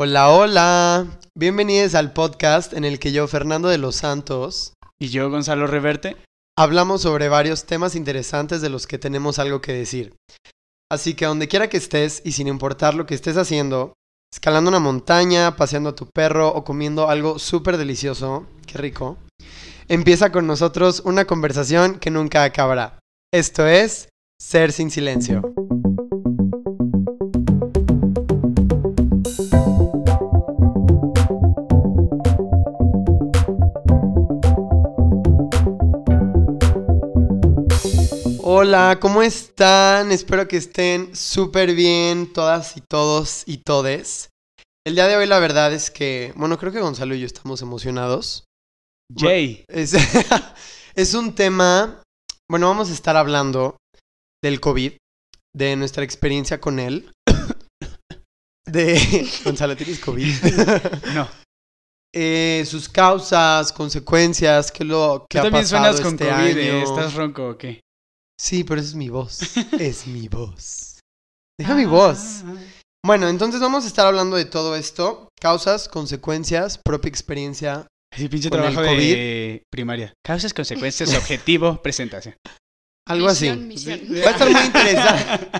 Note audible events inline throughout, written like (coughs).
Hola, hola. Bienvenidos al podcast en el que yo, Fernando de los Santos, Y yo, Gonzalo Reverte. hablamos sobre varios temas interesantes de los que tenemos algo que decir. Así que donde quiera que estés y sin importar lo que estés haciendo, escalando una montaña, paseando a tu perro o comiendo algo súper delicioso, qué rico, empieza con nosotros una conversación que nunca acabará. Esto es Ser sin silencio. Hola, ¿cómo están? Espero que estén súper bien todas y todos y todes. El día de hoy la verdad es que, bueno, creo que Gonzalo y yo estamos emocionados. Jay. Es, (laughs) es un tema, bueno, vamos a estar hablando del COVID, de nuestra experiencia con él. (coughs) De... (laughs) Gonzalo, ¿tienes COVID? (laughs) No. Eh, sus causas, consecuencias, qué lo que Tú ha también pasado suenas con este COVID. eh, año. ¿Estás ronco o qué? Sí, pero esa es mi voz. (laughs) es mi voz. Deja mi voz. Bueno, entonces vamos a estar hablando de todo esto. Causas, consecuencias, propia experiencia. Sí, pinche Con el trabajo de primaria. Causas, consecuencias, (laughs) objetivo, presentación. Algo Misión, así. misión. Va a estar muy interesante.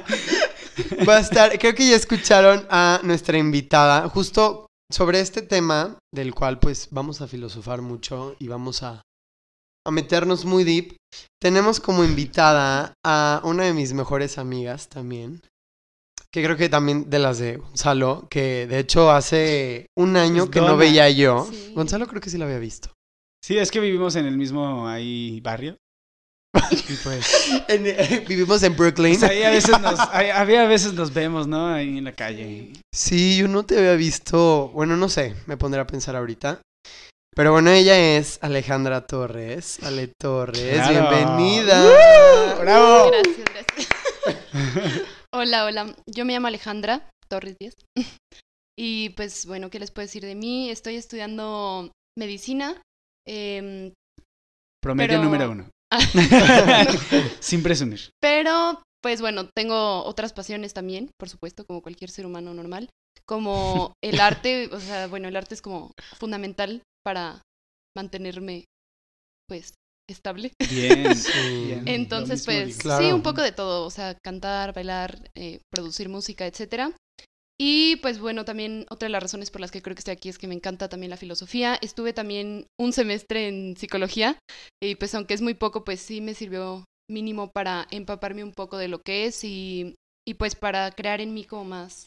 (laughs) Va a estar, creo que ya escucharon a nuestra invitada justo sobre este tema del cual pues vamos a filosofar mucho y vamos a, a meternos muy deep. Tenemos como invitada a una de mis mejores amigas también, que creo que también de las de Gonzalo, que de hecho hace un año Es que no veía yo. Sí. Gonzalo creo que sí la había visto. Sí, es que vivimos en el mismo ahí barrio. (laughs) Y pues. En- vivimos en Brooklyn. pues ahí a veces nos, (laughs) ahí- había a veces nos vemos, ¿no? Ahí en la calle. Sí, yo no te había visto. Bueno, no sé, me pondré a pensar ahorita. Pero bueno, ella es Alejandra Torres. Ale Torres, Claro. bienvenida. ¡Bravo! Gracias, gracias. (laughs) hola, hola. Yo me llamo Alejandra Torres Díaz. (laughs) Y pues bueno, ¿qué les puedo decir de mí? Estoy estudiando medicina. em, Promedio Pero- número uno. (laughs) Sin presumir. pero pues bueno, tengo otras pasiones también, por supuesto, como cualquier ser humano normal. Como el arte, o sea, bueno, el arte es como fundamental para mantenerme pues estable. Bien. (laughs) Sí. Bien. Entonces, pues digo. Claro. sí, un poco de todo, o sea, cantar, bailar, eh, producir música, etcétera. Y pues bueno, también otra de las razones por las que creo que estoy aquí es que me encanta también la filosofía. Estuve también un semestre en psicología y pues aunque es muy poco, pues sí me sirvió mínimo para empaparme un poco de lo que es y, y pues para crear en mí como más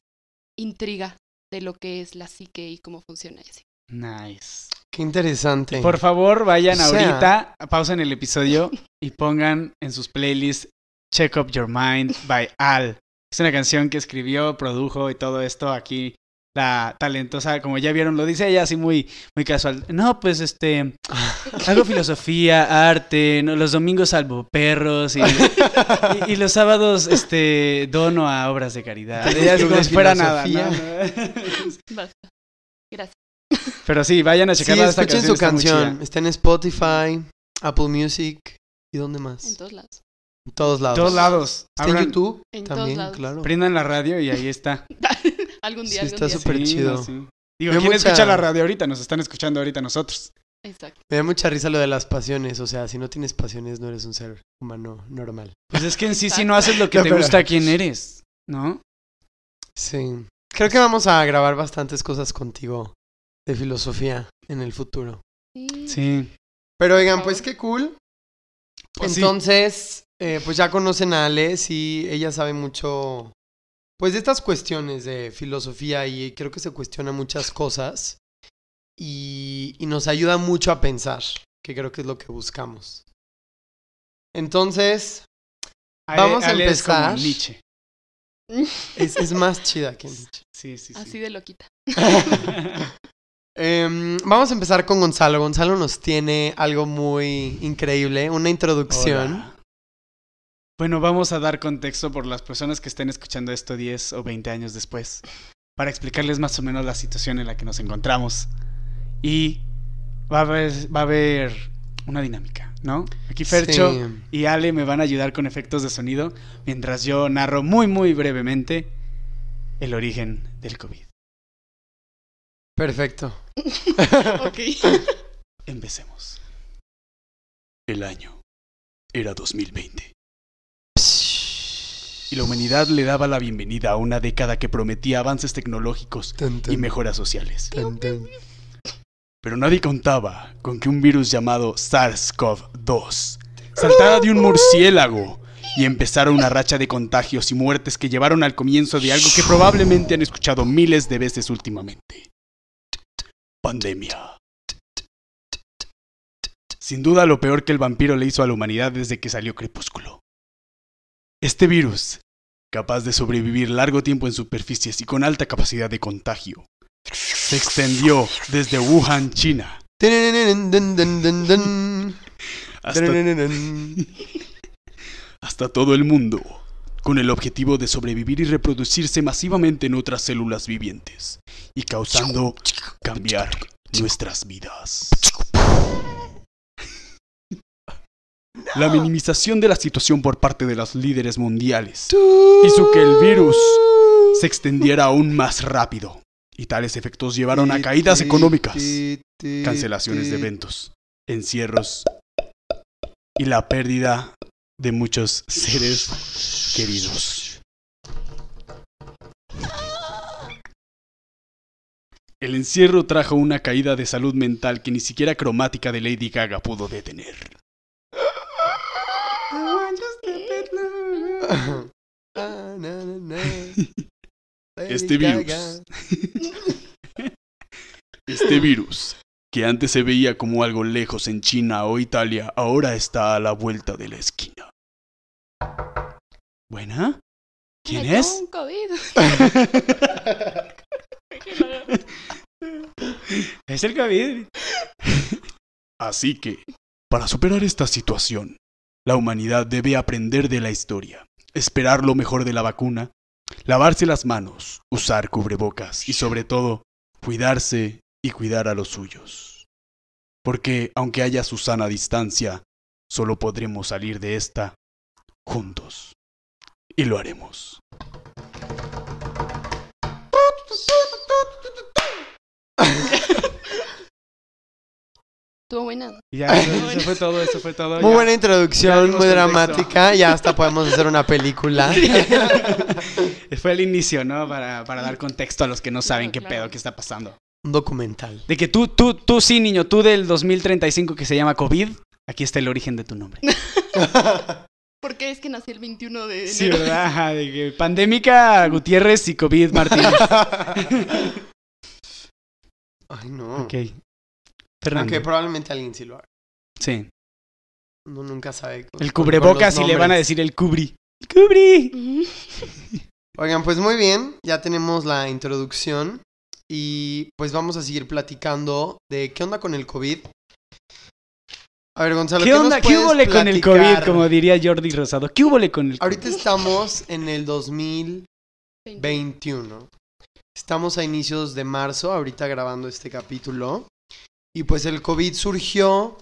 intriga de lo que es la psique y cómo funciona y así. Nice. Qué interesante. Por favor, vayan O sea- ahorita, pausen el episodio y pongan en sus playlists Check Up Your Mind by Al. Es una canción que escribió, produjo y todo esto aquí. La talentosa, como ya vieron, lo dice ella así muy, muy casual. No, pues este, (laughs) hago filosofía, arte, no, los domingos salvo perros y, y- y los sábados este, dono a obras de caridad. Ella como si fuera nada. ¿no? (laughs) Basta. Gracias. Pero sí, vayan a sí, checar esta escuchen canción. su canción. Está en Spotify, Apple Music. ¿Y dónde más? En todos lados. En todos lados. Todos lados. Está en YouTube En todos también, lados. claro. Prendan la radio y ahí está. (laughs) algún Sí, día, algún está súper Sí, chido. no, sí. Digo, ¿quién mucha- escucha la radio ahorita? Nos están escuchando ahorita nosotros. Exacto. Me da mucha risa lo de las pasiones. O sea, si no tienes pasiones, no eres un ser humano normal. Pues es que en sí, si no haces lo que No, te pero- gusta, ¿quién eres? ¿No? Sí. Creo que vamos a grabar bastantes cosas contigo de filosofía en el futuro. Sí. Sí. Pero oigan, pues qué cool. Pues sí. Entonces, eh, pues ya conocen a Ale, sí, ella sabe mucho, pues de estas cuestiones de filosofía y creo que se cuestiona muchas cosas y, y nos ayuda mucho a pensar, que creo que es lo que buscamos. Entonces, Vamos a Ale es como empezar. Nietzsche. es, es más chida que (laughs) Nietzsche. Sí, sí, sí. Así de loquita. (laughs) Em, vamos a empezar con Gonzalo. Gonzalo nos tiene algo muy increíble, una introducción. Hola. Bueno, vamos a dar contexto por las personas que estén escuchando esto 10 o 20 años después, para explicarles más o menos la situación en la que nos encontramos. Y va a haber, va a haber una dinámica, ¿no? Aquí Fercho Sí. y Ale me van a ayudar con efectos de sonido mientras yo narro muy, muy brevemente el origen del COVID. Perfecto. (laughs) Ok. (laughs) Empecemos. El año era 2020. Y la humanidad le daba la bienvenida a una década que prometía avances tecnológicos Tan, tan, y mejoras sociales. tan. Pero nadie contaba con que un virus llamado SARS-CoV-2 saltara de un murciélago y empezara una racha de contagios y muertes que llevaron al comienzo de algo que probablemente han escuchado miles de veces últimamente. Pandemia. Sin duda lo peor que el vampiro le hizo a la humanidad desde que salió Crepúsculo. Este virus, capaz de sobrevivir largo tiempo en superficies y con alta capacidad de contagio, se extendió desde Wuhan, China, hasta, hasta todo el mundo, con el objetivo de sobrevivir y reproducirse masivamente en otras células vivientes, y causando cambiar nuestras vidas. La minimización de la situación por parte de los líderes mundiales hizo que el virus se extendiera aún más rápido, y tales efectos llevaron a caídas económicas, cancelaciones de eventos, encierros y la pérdida de muchos seres queridos. El encierro trajo una caída de salud mental que ni siquiera cromática de Lady Gaga pudo detener. (laughs) Este virus. (laughs) (laughs) Este virus, que antes se veía como algo lejos en China o Italia, ahora está a la vuelta de la esquina. ¿Buena? ¿Quién Me es? un COVID. (laughs) Es el COVID. Así que, para superar esta situación, la humanidad debe aprender de la historia, esperar lo mejor de la vacuna, lavarse las manos, usar cubrebocas y sobre todo, cuidarse y cuidar a los suyos. Porque aunque haya su sana distancia, solo podremos salir de esta juntos. Y lo haremos. Estuvo buena. Ya, eso fue todo, eso fue todo. Muy ya. buena introducción, muy contexto. dramática. Ya hasta podemos hacer una película. (laughs) (laughs) Fue el inicio, ¿no? Para, para dar contexto a los que no saben Claro, qué claro. pedo, qué está pasando. Un documental. De que tú, tú, tú sí, niño, tú del 2035 que se llama COVID, aquí está el origen de tu nombre. (laughs) ¿Por qué es que nací el 21 de enero? Sí, ¿verdad? Ajá, De que pandémica Gutiérrez y COVID Martínez. (laughs) Ay, no. Ok. Fernando. Aunque probablemente alguien sí lo haga. Sí. Uno nunca sabe. con- El cubrebocas con y le van a decir el cubri. ¡Cubri! Oigan, pues muy bien. Ya tenemos la introducción. Y pues vamos a seguir platicando de qué onda con el COVID. A ver, Gonzalo, ¿Qué nos onda? ¿Qué hubo con el COVID? Como diría Jordi Rosado. ¿Qué hubo con el COVID? Ahorita estamos en el 2021. Estamos a inicios de marzo, ahorita grabando este capítulo. Y pues el COVID surgió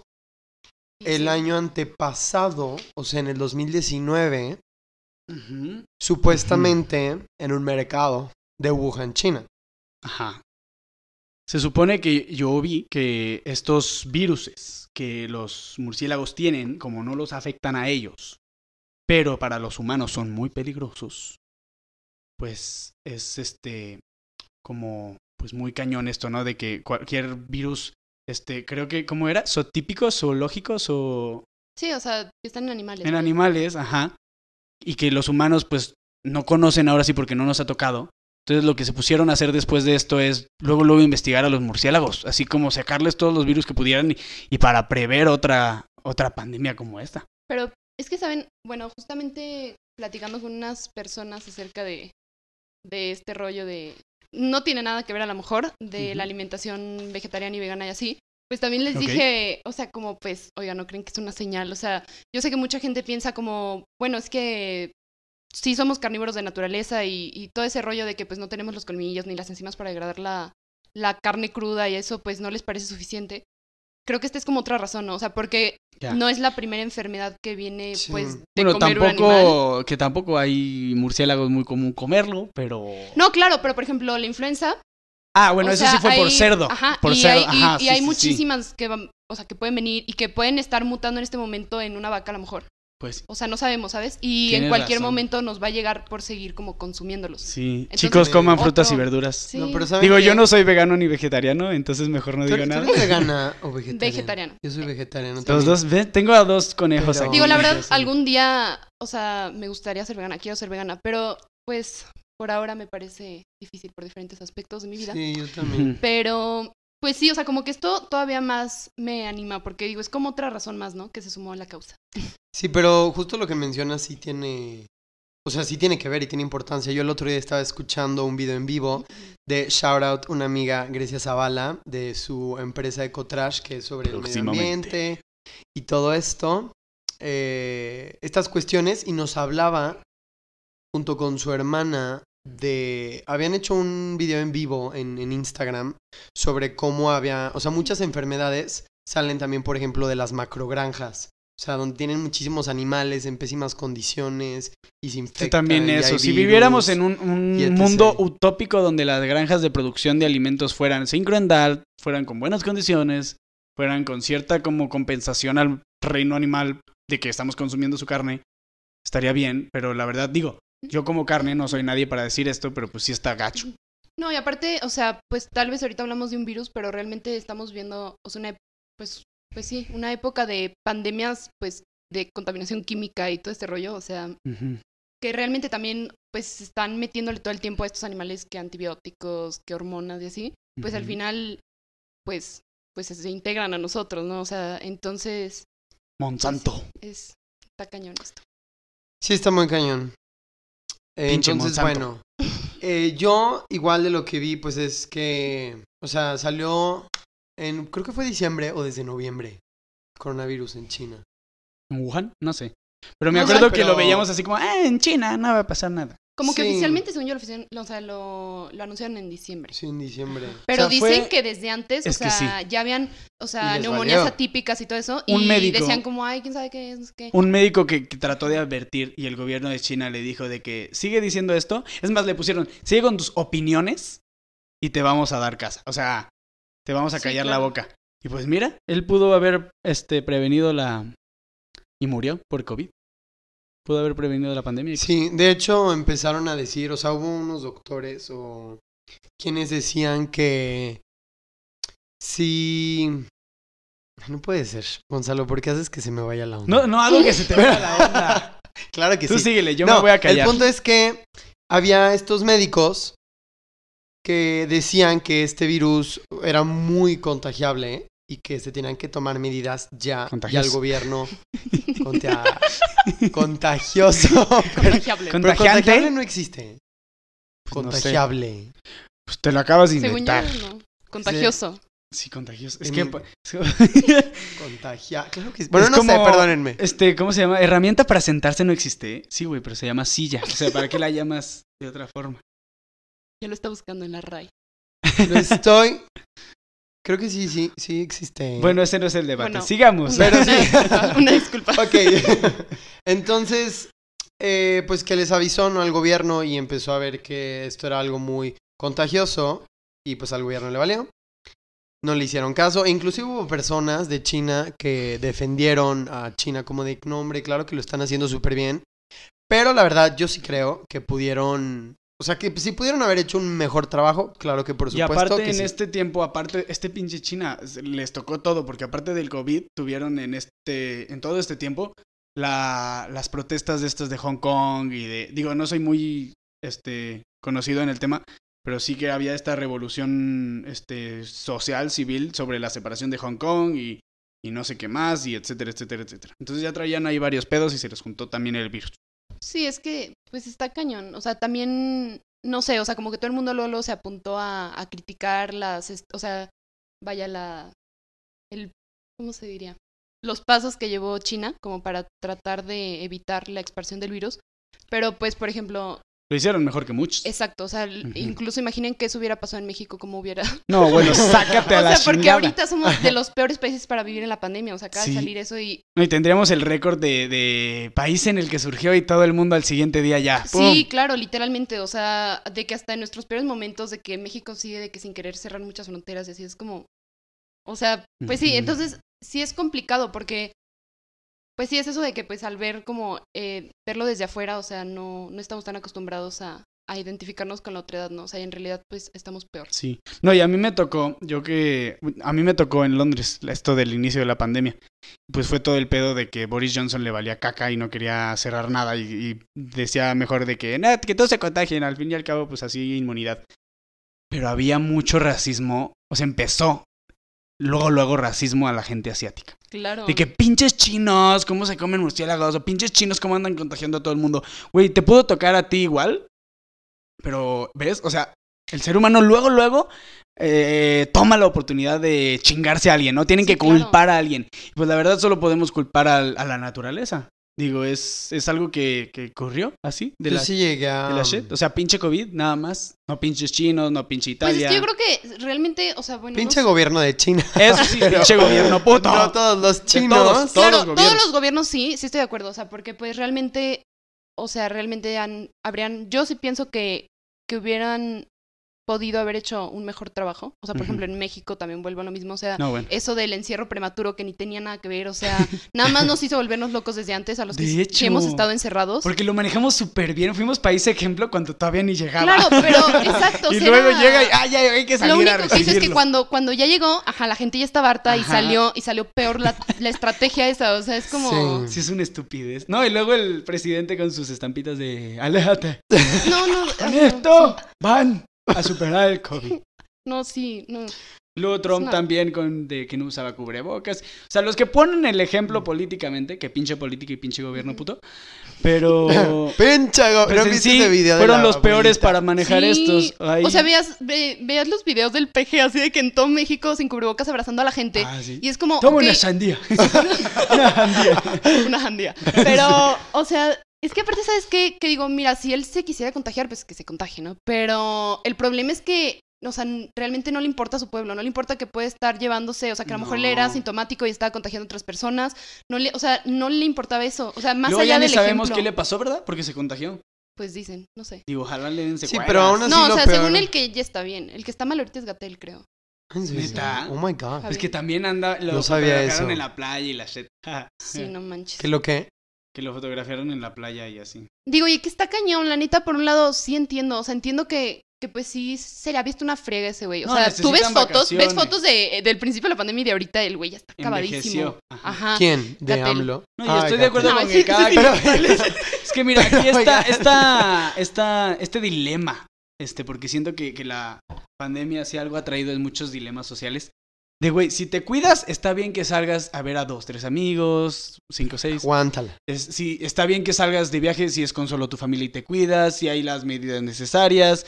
el año antepasado, o sea, en el 2019, Ujú. supuestamente en un mercado de Wuhan, China. Ajá. Se supone que yo vi que estos viruses que los murciélagos tienen, como no los afectan a ellos, pero para los humanos son muy peligrosos, pues es este como pues muy cañón esto, ¿no? De que cualquier virus, este, creo que, ¿cómo era? ¿Zootípicos, zoológicos o Sí, o sea, que están en animales. en ¿no? animales, ajá, y que los humanos pues no conocen ahora sí porque no nos ha tocado. Entonces lo que se pusieron a hacer después de esto es luego luego investigar a los murciélagos, así como sacarles todos los virus que pudieran y, y para prever otra otra pandemia como esta. Pero es que saben, bueno, justamente platicando con unas personas acerca de, de este rollo de... No tiene nada que ver a lo mejor de la alimentación vegetariana y vegana y así. Pues también les dije, o sea, como pues, oiga, ¿no creen que es una señal? O sea, yo sé que mucha gente piensa como, bueno, es que sí somos carnívoros de naturaleza y, y todo ese rollo de que pues no tenemos los colmillos ni las enzimas para degradar la, la carne cruda y eso pues no les parece suficiente. Creo que esta es como otra razón, ¿no? O sea, porque Ya. no es la primera enfermedad que viene Sí. pues de bueno, comer un animal. tampoco que tampoco hay murciélagos muy común comerlo, pero No, claro, pero por ejemplo, la influenza Ah, bueno, O eso sea, sí fue por cerdo. Ajá, por y cerdo. hay, y- Ajá, y sí, hay sí, sí. muchísimas que van, o sea, que pueden venir y que pueden estar mutando en este momento en una vaca a lo mejor. Pues O sea, no sabemos, ¿sabes? Y en cualquier razón. momento nos va a llegar por seguir como consumiéndolos. sí. Entonces, Chicos, coman frutas y verduras. Sí. No, pero ¿saben Digo, yo no soy vegano ni vegetariano, entonces mejor no ¿Tú, digo tú nada. eres vegana (laughs) o vegetariana? Vegetariano. Yo soy vegetariano Los también. dos, ve, tengo a dos conejos Pero- aquí. Digo, la verdad, algún día, o sea, me gustaría ser vegana, quiero ser vegana, pero pues por ahora me parece difícil por diferentes aspectos de mi vida. Sí, yo también. Pero, pues sí, o sea, como que esto todavía más me anima, porque digo, es como otra razón más, ¿no? Que se sumó a la causa. Sí, pero justo lo que mencionas sí tiene... O sea, sí tiene que ver y tiene importancia. Yo el otro día estaba escuchando un video en vivo de Shout Out, una amiga, Grecia Zavala, de su empresa Ecotrash, que es sobre el medio ambiente y todo esto. eh, estas cuestiones y nos hablaba junto con su hermana de... Habían hecho un video en vivo en, en Instagram sobre cómo había... O sea, muchas enfermedades salen también, por ejemplo, de las macrogranjas. O sea, donde tienen muchísimos animales en pésimas condiciones y se Sí, infectan. también eso. Si virus. viviéramos en un, mundo utópico donde las granjas de producción de alimentos fueran sin crueldad, fueran con buenas condiciones, fueran con cierta como compensación al reino animal de que estamos consumiendo su carne, estaría bien, pero la verdad digo, yo como carne no soy nadie para decir esto, pero pues sí está gacho. No, y aparte, o sea, pues tal vez ahorita hablamos de un virus, pero realmente estamos viendo, o sea, una, pues, pues sí, una época de pandemias, pues, de contaminación química y todo este rollo, o sea, que realmente también, pues, están metiéndole todo el tiempo a estos animales que antibióticos, que hormonas y así, pues al final, pues, pues se integran a nosotros, ¿no? O sea, entonces, pues, Monsanto. es, está cañón esto. Sí, está muy cañón. Entonces, bueno. eh, yo, igual de lo que vi, pues es que. O sea, salió en. Creo que fue diciembre o desde noviembre. Coronavirus en China. ¿En Wuhan? No sé. Pero me No sé, acuerdo que lo veíamos así como, ah, en China no va a pasar nada. Como que Sí. oficialmente, según yo, lo, o sea, lo, lo anunciaron en diciembre. Sí, en diciembre. Pero O sea, dicen fue- que desde antes, o Es sea, ya habían, o sea, neumonías valió. atípicas y todo eso. Un y médico- decían como, ay, quién sabe qué es, no sé qué. Un médico que, que trató de advertir y el gobierno de China le dijo de que sigue diciendo esto. Es más, le pusieron, sigue con tus opiniones y te vamos a dar casa. O sea, te vamos a Sí, callar la boca. Y pues mira, él pudo haber este, prevenido la... Y murió por COVID. Pudo haber prevenido la pandemia. Sí, de hecho empezaron a decir, o sea, hubo unos doctores o quienes decían que sí... No puede ser, Gonzalo, ¿por qué haces que se me vaya la onda? No, no hago que se te vaya la onda. (laughs) Claro que Tú sí. síguele, yo no, me voy a callar. El punto es que había estos médicos que decían que este virus era muy contagiable y que se tenían que tomar medidas ya y (laughs) Contagioso. al gobierno contia- contagioso. pero, Contagiable. Contagiable no existe. Pues no sé. contagiable. Pues te lo acabas de Según yo, inventar. no. Contagioso. Sí, contagioso. Es En que... pa- (laughs) Contagia. Claro que sí. Bueno, Es no sé, como- perdónenme. Este, ¿cómo se llama? Herramienta para sentarse no existe. Sí, güey, pero se llama silla. O sea, ¿para qué la llamas de otra forma? Ya lo está buscando en la RAI. Lo estoy. Creo que sí, sí, sí existe. Bueno, ese no es el debate. Bueno, Sigamos. Pero sí. (laughs) una disculpa. Ok. (laughs) Entonces, eh, pues que les avisó ¿no? al gobierno y empezó a ver que esto era algo muy contagioso y pues al gobierno le valió. No le hicieron caso. E inclusive hubo personas de China que defendieron a China como de, no hombre, claro que lo están haciendo súper bien. Pero la verdad, yo sí creo que pudieron... O sea, que si pudieron haber hecho un mejor trabajo, claro que por Y supuesto aparte que en sí. este tiempo, aparte, este pinche China les tocó todo, porque aparte del COVID, tuvieron en este, en todo este tiempo, la, las protestas de estas de Hong Kong y de, digo, no soy muy, este, conocido en el tema, pero sí que había esta revolución, este, social, civil sobre la separación de Hong Kong y, y no sé qué más, y etcétera, etcétera, etcétera. Entonces ya traían ahí varios pedos y se les juntó también el virus. Sí, es que, pues está cañón. O sea, también, no sé, o sea, como que todo el mundo luego se apuntó a, a criticar las, o sea, vaya la, el, ¿cómo se diría? Los pasos que llevó China como para tratar de evitar la expansión del virus. Pero, pues, por ejemplo, Lo hicieron mejor que muchos. Exacto, o sea, incluso imaginen que eso hubiera pasado en México, cómo hubiera... (laughs) No, bueno, (laughs) sácate a o la sea, porque chingada. ahorita somos de los (laughs) peores países para vivir en la pandemia, o sea, acaba Sí. de salir eso y... No, y tendríamos el récord de, de país en el que surgió y todo el mundo al siguiente día ya. ¡pum! Sí, claro, literalmente, o sea, de que hasta en nuestros peores momentos, de que México sigue, de que sin querer cerrar muchas fronteras y así es como... O sea, pues sí, entonces sí es complicado porque... Pues sí, es eso de que pues al ver como eh, verlo desde afuera, o sea, no, no estamos tan acostumbrados a, a identificarnos con la otra edad, ¿no? O sea, en realidad pues estamos peor. Sí. No, y a mí me tocó, yo que, a mí me tocó en Londres esto del inicio de la pandemia. Pues fue todo el pedo de que Boris Johnson le valía caca y no quería cerrar nada y, decía mejor de que, "Nah, que todos se contagien, al fin y al cabo, pues así inmunidad. Pero había mucho racismo, o sea, empezó luego, luego racismo a la gente asiática. Claro. De que pinches chinos, cómo se comen murciélagos, o pinches chinos, cómo andan contagiando a todo el mundo. Güey, te puedo tocar a ti igual, pero, ¿ves? O sea, el ser humano luego, luego eh, toma la oportunidad de chingarse a alguien, ¿no? Tienen Sí, que claro. culpar a alguien. Pues la verdad solo podemos culpar a, la naturaleza. Digo, es, es algo que, que ocurrió así, de Yo la, sí llegué a... de la shit. O sea, pinche COVID, nada más. No pinches chinos, no pinche Pues es Italia. que yo creo que realmente, o sea, bueno... no Pinche sé. gobierno de China. (laughs) Eso sí, (laughs) pinche gobierno puto. No todos los chinos. todos. Claro, los todos gobiernos. los gobiernos sí, sí estoy de acuerdo, o sea, porque pues realmente, o sea, realmente han, habrían, yo sí pienso que, que hubieran podido haber hecho un mejor trabajo, o sea, por ejemplo, en México también vuelvo a lo mismo, o sea, No, bueno. eso del encierro prematuro que ni tenía nada que ver, o sea, (laughs) nada más nos hizo volvernos locos desde antes a los que, hecho. hemos estado encerrados. Porque lo manejamos súper bien. Fuimos país ejemplo cuando todavía ni llegaba. Claro, pero (laughs) exacto, y luego llega y ah, ya hay que salir Lo a único que hice es que cuando, cuando ya llegó, ajá, la gente ya estaba harta y salió, y salió peor la, la estrategia esa, o sea, es como... Sí, es una estupidez. No, y luego el presidente con sus estampitas de aléjate. No, no, (laughs) esto van a superar el COVID. (laughs) No, sí, no. Luego Trump una- también con de que no usaba cubrebocas. O sea, los que ponen el ejemplo políticamente, que pinche política y pinche gobierno puto. Pero (laughs) Pinche go- pues ¿no en viste sí, video fueron los peores para manejar Sí, estos. Ay. O sea, veas, ve- veas los videos del PG así de que en todo México sin cubrebocas abrazando a la gente. Ah, sí. Y es como. Toma (laughs) una sandía. una sandía. una jandía. Pero, o sea, es que aparte, ¿sabes qué? Que digo, mira, si él se quisiera contagiar, pues que se contagie, ¿no? Pero el problema es que. O sea, realmente no le importa a su pueblo, no le importa que puede estar llevándose, o sea, que a lo mejor él era No. asintomático y estaba contagiando a otras personas, no le, o sea, no le importaba eso, o sea, más Luego allá ya ni del sabemos ejemplo, qué le pasó, ¿verdad? Porque se contagió. pues dicen, no sé. Digo, ojalá le den Sí, pero aún así No, o sea, peor- según el que ya está bien, el que está mal ahorita es Gatel, creo. Oh my god. Es que también anda, lo No sabía eso. en la playa y la shit. (laughs) Sí, no manches. ¿Qué lo que? Que lo fotografiaron en la playa y así. Digo, y que está cañón, la neta, por un lado sí entiendo, o sea, entiendo que, que pues sí se le ha visto una frega a ese güey. O No, sea, tú ves fotos, ves fotos de, del principio de la pandemia y de ahorita el güey ya está acabadísimo. Ajá. Ajá. ¿Quién? ¿De Gatel. AMLO? No, yo Ay, estoy de acuerdo No, con sí, que cada sí. Es que mira, aquí (laughs) está, está, está este dilema. Este, porque siento que, que la pandemia sí algo ha traído en muchos dilemas sociales. De güey, si te cuidas, está bien que salgas a ver a dos, tres amigos, cinco, seis. Aguántala. Es, sí, está bien que salgas de viaje si es con solo tu familia y te cuidas, si hay las medidas necesarias.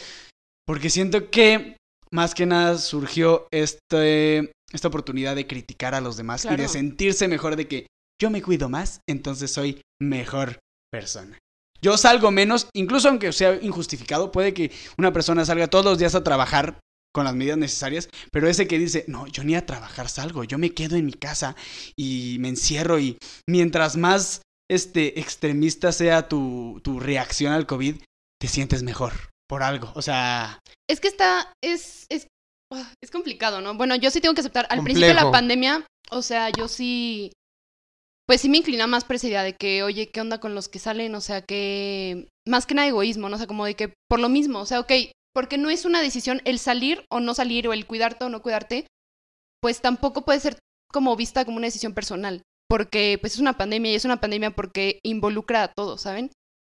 Porque siento que más que nada surgió este, esta oportunidad de criticar a los demás y de sentirse mejor de que yo me cuido más, entonces soy mejor persona. Yo salgo menos, incluso aunque sea injustificado, puede que una persona salga todos los días a trabajar con las medidas necesarias, pero ese que dice, no, yo ni a trabajar salgo, yo me quedo en mi casa y me encierro y mientras más este extremista sea tu, tu reacción al COVID, te sientes mejor por algo. O sea, Es que está, es, es, ah, es complicado, ¿no? Bueno, yo sí tengo que aceptar, al principio de la pandemia, o sea, yo sí, pues sí me inclina más por esa idea de que, oye, ¿qué onda con los que salen? O sea, que, más que nada egoísmo, ¿no? O sea, como de que, por lo mismo, o sea, ok, porque no es una decisión el salir o no salir, o el cuidarte o no cuidarte, pues tampoco puede ser como vista como una decisión personal, porque pues es una pandemia y es una pandemia porque involucra a todos, ¿saben?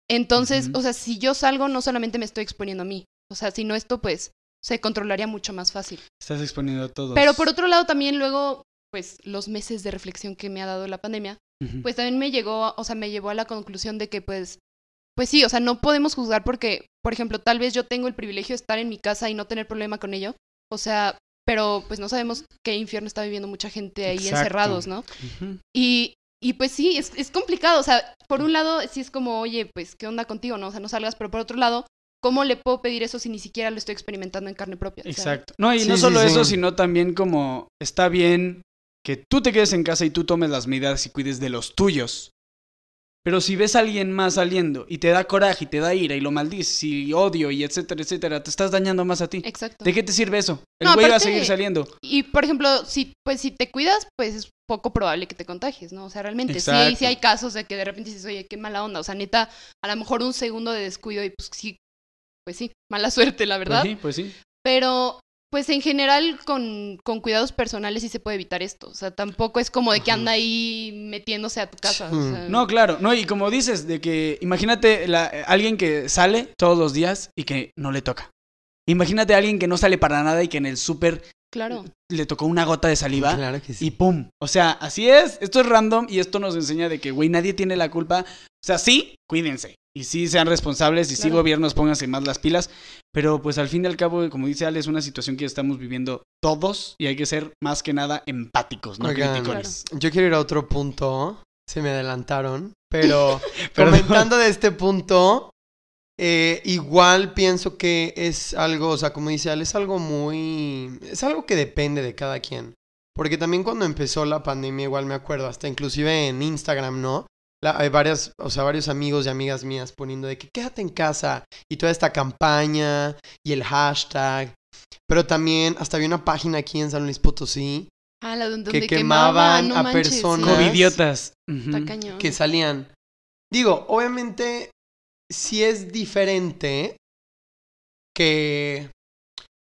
Entonces, o sea, si yo salgo, no solamente me estoy exponiendo a mí, o sea, si no esto, pues se controlaría mucho más fácil. estás exponiendo a todos. Pero por otro lado, también luego, pues los meses de reflexión que me ha dado la pandemia, pues también me llegó, o sea, me llevó a la conclusión de que pues, pues sí, o sea, no podemos juzgar porque, por ejemplo, tal vez yo tengo el privilegio de estar en mi casa y no tener problema con ello, o sea, pero pues no sabemos qué infierno está viviendo mucha gente ahí Exacto. encerrados, ¿no? Y, y pues sí, es, es complicado, o sea, por un lado sí es como, oye, pues, ¿qué onda contigo, no? O sea, no salgas, pero por otro lado, ¿cómo le puedo pedir eso si ni siquiera lo estoy experimentando en carne propia? O sea, Exacto. No, y Sí, no sí, solo sí. eso, sino también como está bien que tú te quedes en casa y tú tomes las medidas y cuides de los tuyos. Pero si ves a alguien más saliendo y te da coraje y te da ira y lo maldices y odio y etcétera, etcétera, te estás dañando más a ti. Exacto. ¿De qué te sirve eso? El No, güey va a seguir saliendo. Y por ejemplo, si pues si te cuidas, pues es poco probable que te contagies, ¿no? O sea, realmente sí sí hay casos de que de repente dices, oye, qué mala onda. O sea, neta, a lo mejor un segundo de descuido y pues sí, pues sí, mala (laughs) suerte, la verdad. Pues sí, pues sí. Pero, pues en general, con, con cuidados personales sí se puede evitar esto. O sea, tampoco es como de que anda ahí metiéndose a tu casa. o sea, No, claro, no, y como dices, de que imagínate la- alguien que sale todos los días y que no le toca. Imagínate a alguien que no sale para nada y que en el súper Claro. le tocó una gota de saliva Claro que sí. y pum. O sea, así es, esto es random y esto nos enseña de que, güey, nadie tiene la culpa. O sea, sí, cuídense. Y sí, sean responsables y sí, Claro. gobiernos, pónganse más las pilas. Pero pues al fin y al cabo, como dice Ale, es una situación que estamos viviendo todos y hay que ser más que nada empáticos, no Oigan, criticones. Yo quiero ir a otro punto. Se me adelantaron. Pero (laughs) comentando de este punto, eh, igual pienso que es algo, o sea, como dice Ale, es algo muy... Es algo que depende de cada quien. Porque también cuando empezó la pandemia, igual me acuerdo, hasta inclusive en Instagram, ¿no? La- hay varias, o sea, varios amigos y amigas mías poniendo de que quédate en casa y toda esta campaña y el hashtag. Pero también hasta había una página aquí en San Luis Potosí Ah, la donde, Que quemaban no a manches, personas. Que salían. Digo, obviamente, si es diferente que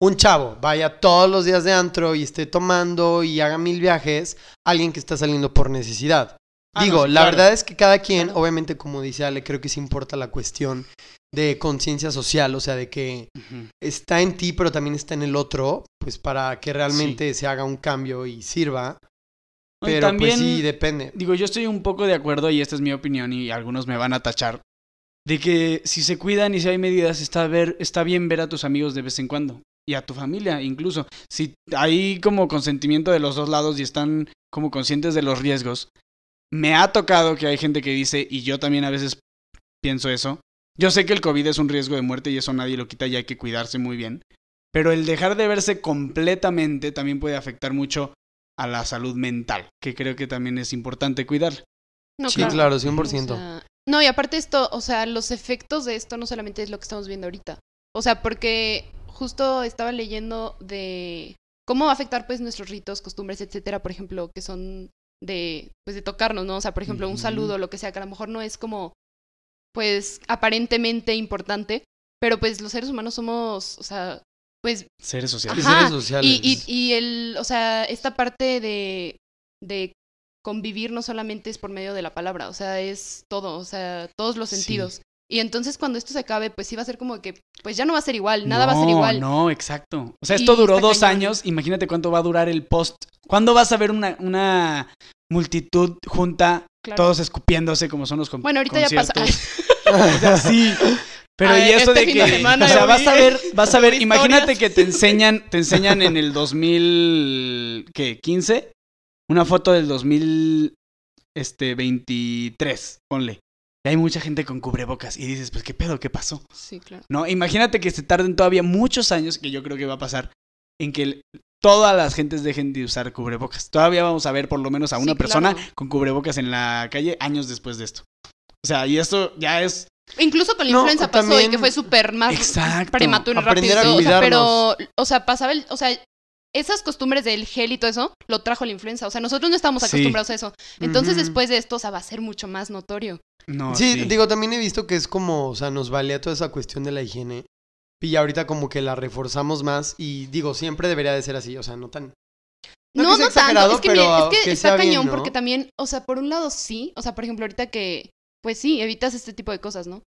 un chavo vaya todos los días de antro y esté tomando y haga mil viajes, alguien que está saliendo por necesidad. Ah, Digo, no, la claro. verdad es que cada quien, obviamente, como dice Ale, creo que sí importa la cuestión de conciencia social, o sea, de que está en ti, pero también está en el otro, pues para que realmente se haga un cambio y sirva. No, y Pero también, pues sí, depende. digo, yo estoy un poco de acuerdo y esta es mi opinión y algunos me van a tachar. De que si se cuidan y si hay medidas, está, ver, está bien ver a tus amigos de vez en cuando. Y a tu familia incluso. Si hay como consentimiento de los dos lados y están como conscientes de los riesgos. Me ha tocado que hay gente que dice, y yo también a veces pienso eso. Yo sé que el COVID es un riesgo de muerte y eso nadie lo quita y hay que cuidarse muy bien. Pero el dejar de verse completamente también puede afectar mucho a la salud mental, que creo que también es importante cuidar. No, sí, claro, 100%. O sea, no, y aparte esto, o sea, los efectos de esto no solamente es lo que estamos viendo ahorita. O sea, porque justo estaba leyendo de cómo va a afectar pues nuestros ritos, costumbres, etcétera, por ejemplo, que son de pues de tocarnos, ¿no? O sea, por ejemplo, un saludo, lo que sea, que a lo mejor no es como pues aparentemente importante, pero pues los seres humanos somos, o sea, pues Seres sociales. Ajá, seres sociales. y, y, y el, o sea, esta parte de, de convivir no solamente es por medio de la palabra, o sea, es todo, o sea, todos los Sí. Y entonces cuando esto se acabe, pues sí va a ser como que, pues ya no va a ser igual, nada va a ser igual. No, exacto. O sea, Y esto duró dos cañón. años. Imagínate cuánto va a durar el post. ¿Cuándo vas a ver una, una multitud junta, Claro. todos escupiéndose como son los con- Bueno, ahorita ya pasa. conciertos? (laughs) O sea, sí. Pero Ay, y eso este de que, de o sea, vas a ver, vas a ver, imagínate que te enseñan, te enseñan en el 2000, ¿qué? 15, una foto del 2000, este, 23, ponle. Y hay mucha gente con cubrebocas y dices, pues qué pedo, qué pasó. Sí, claro. No, imagínate que se tarden todavía muchos años, que yo creo que va a pasar, en que el- todas las gentes dejen de usar cubrebocas. Todavía vamos a ver por lo menos a Sí, una persona claro. con cubrebocas en la calle años después de esto. O sea, y esto ya es Incluso con la No, influenza pasó también- y que fue súper más Exacto. prematuro y rápido. O sea, pero, o sea, pasaba el, o sea, esas costumbres del gel y todo eso, lo trajo la influenza. O sea, nosotros no estábamos Sí. acostumbrados a eso. Entonces, después de esto, o sea, va a ser mucho más notorio. No, sí, sí, digo, también he visto que es como, o sea, nos valía toda esa cuestión de la higiene. Y ahorita como que la reforzamos más y digo, siempre debería de ser así, o sea, no tan... No No, que no, tanto. Es que, pero mira, es que, que está bien, cañón ¿no? porque también, o sea, por un lado sí, o sea, por ejemplo, ahorita que, pues sí, evitas este tipo de cosas, ¿no?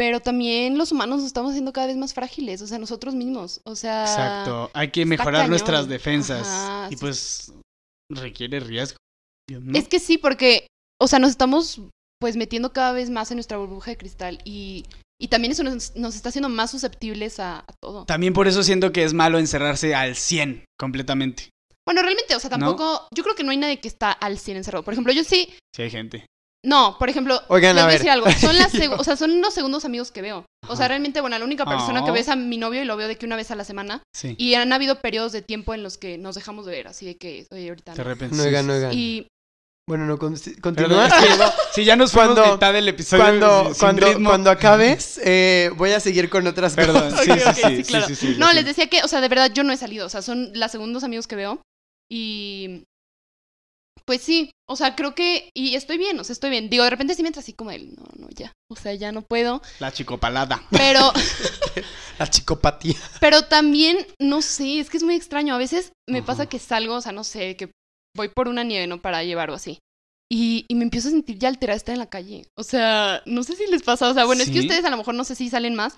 Pero también los humanos nos estamos haciendo cada vez más frágiles, o sea, nosotros mismos, o sea... Exacto. Hay que mejorar cañón. nuestras defensas. Ajá, y sí. pues requiere riesgo. ¿no? Es que sí, porque, o sea, nos estamos pues metiendo cada vez más en nuestra burbuja de cristal y, y también eso nos, nos está haciendo más susceptibles a, a todo. También por eso siento que es malo encerrarse al 100 completamente. Bueno, realmente, o sea, tampoco, yo creo que no hay nadie que está al 100 encerrado. Por ejemplo, yo sí, Si hay gente. No, por ejemplo, Oigan, les a voy a ver. decir algo. Son, las (laughs) seg- o sea, son los segundos amigos que veo. O sea, realmente, bueno, la única persona que Oh. veo es a mi novio y lo veo de que una vez a la semana. Sí. Y han habido periodos de tiempo en los que nos dejamos de ver, así de que, oye, ahorita De no. repente. No sí, oigan, sí, no sí. oigan. Y Bueno, no, con- Perdón, continúa. que si ya nos fuimos Cuando- mitad del episodio. Cuando, sin cuando, ritmo. cuando acabes, eh, voy a seguir con otras Perdón, cosas. sí, (laughs) Ok, sí, sí, sí, sí, claro. sí, sí, No, les decía que, o sea, de verdad yo no he salido. O sea, son los segundos amigos que veo. Y. Pues sí, o sea, creo que. Y estoy bien, o sea, estoy bien. Digo, de repente sí me entra así como el. No, no, ya. O sea, ya no puedo. La chicopalada. Pero. (laughs) La chicopatía. Pero también, no sé, es que es muy extraño. A veces me pasa que salgo, o sea, no sé, que voy por una nieve, ¿no? Para llevar o así. Y, y me empiezo a sentir ya alterada estar en la calle. O sea, no sé si les pasa. O sea, bueno, es que ustedes a lo mejor no sé si salen más.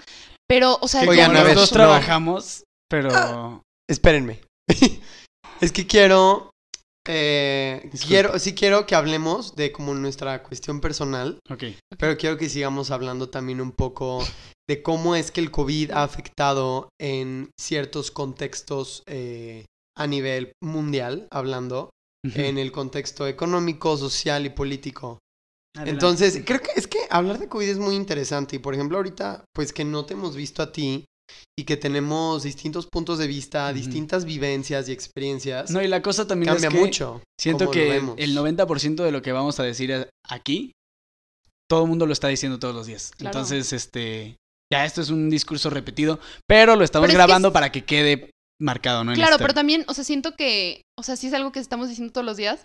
Pero, o sea, Oigan, como a los ver, dos no. trabajamos, pero. Espérenme. (laughs) es que quiero. Eh, quiero, sí quiero que hablemos de como nuestra cuestión personal, pero quiero que sigamos hablando también un poco de cómo es que el COVID ha afectado en ciertos contextos eh, a nivel mundial, hablando, en el contexto económico, social y político. Adelante. Entonces, creo que es que hablar de COVID es muy interesante y, por ejemplo, ahorita, pues que no te hemos visto a ti y que tenemos distintos puntos de vista, distintas vivencias y experiencias, No, y la cosa también cambia es que mucho. siento que el 90% de lo que vamos a decir aquí, todo el mundo lo está diciendo todos los días. Claro. Entonces, este, ya esto es un discurso repetido, pero lo estamos Pero es que grabando es- para que quede marcado, ¿no? Claro, pero también, o sea, siento que, o sea, sí es algo que estamos diciendo todos los días,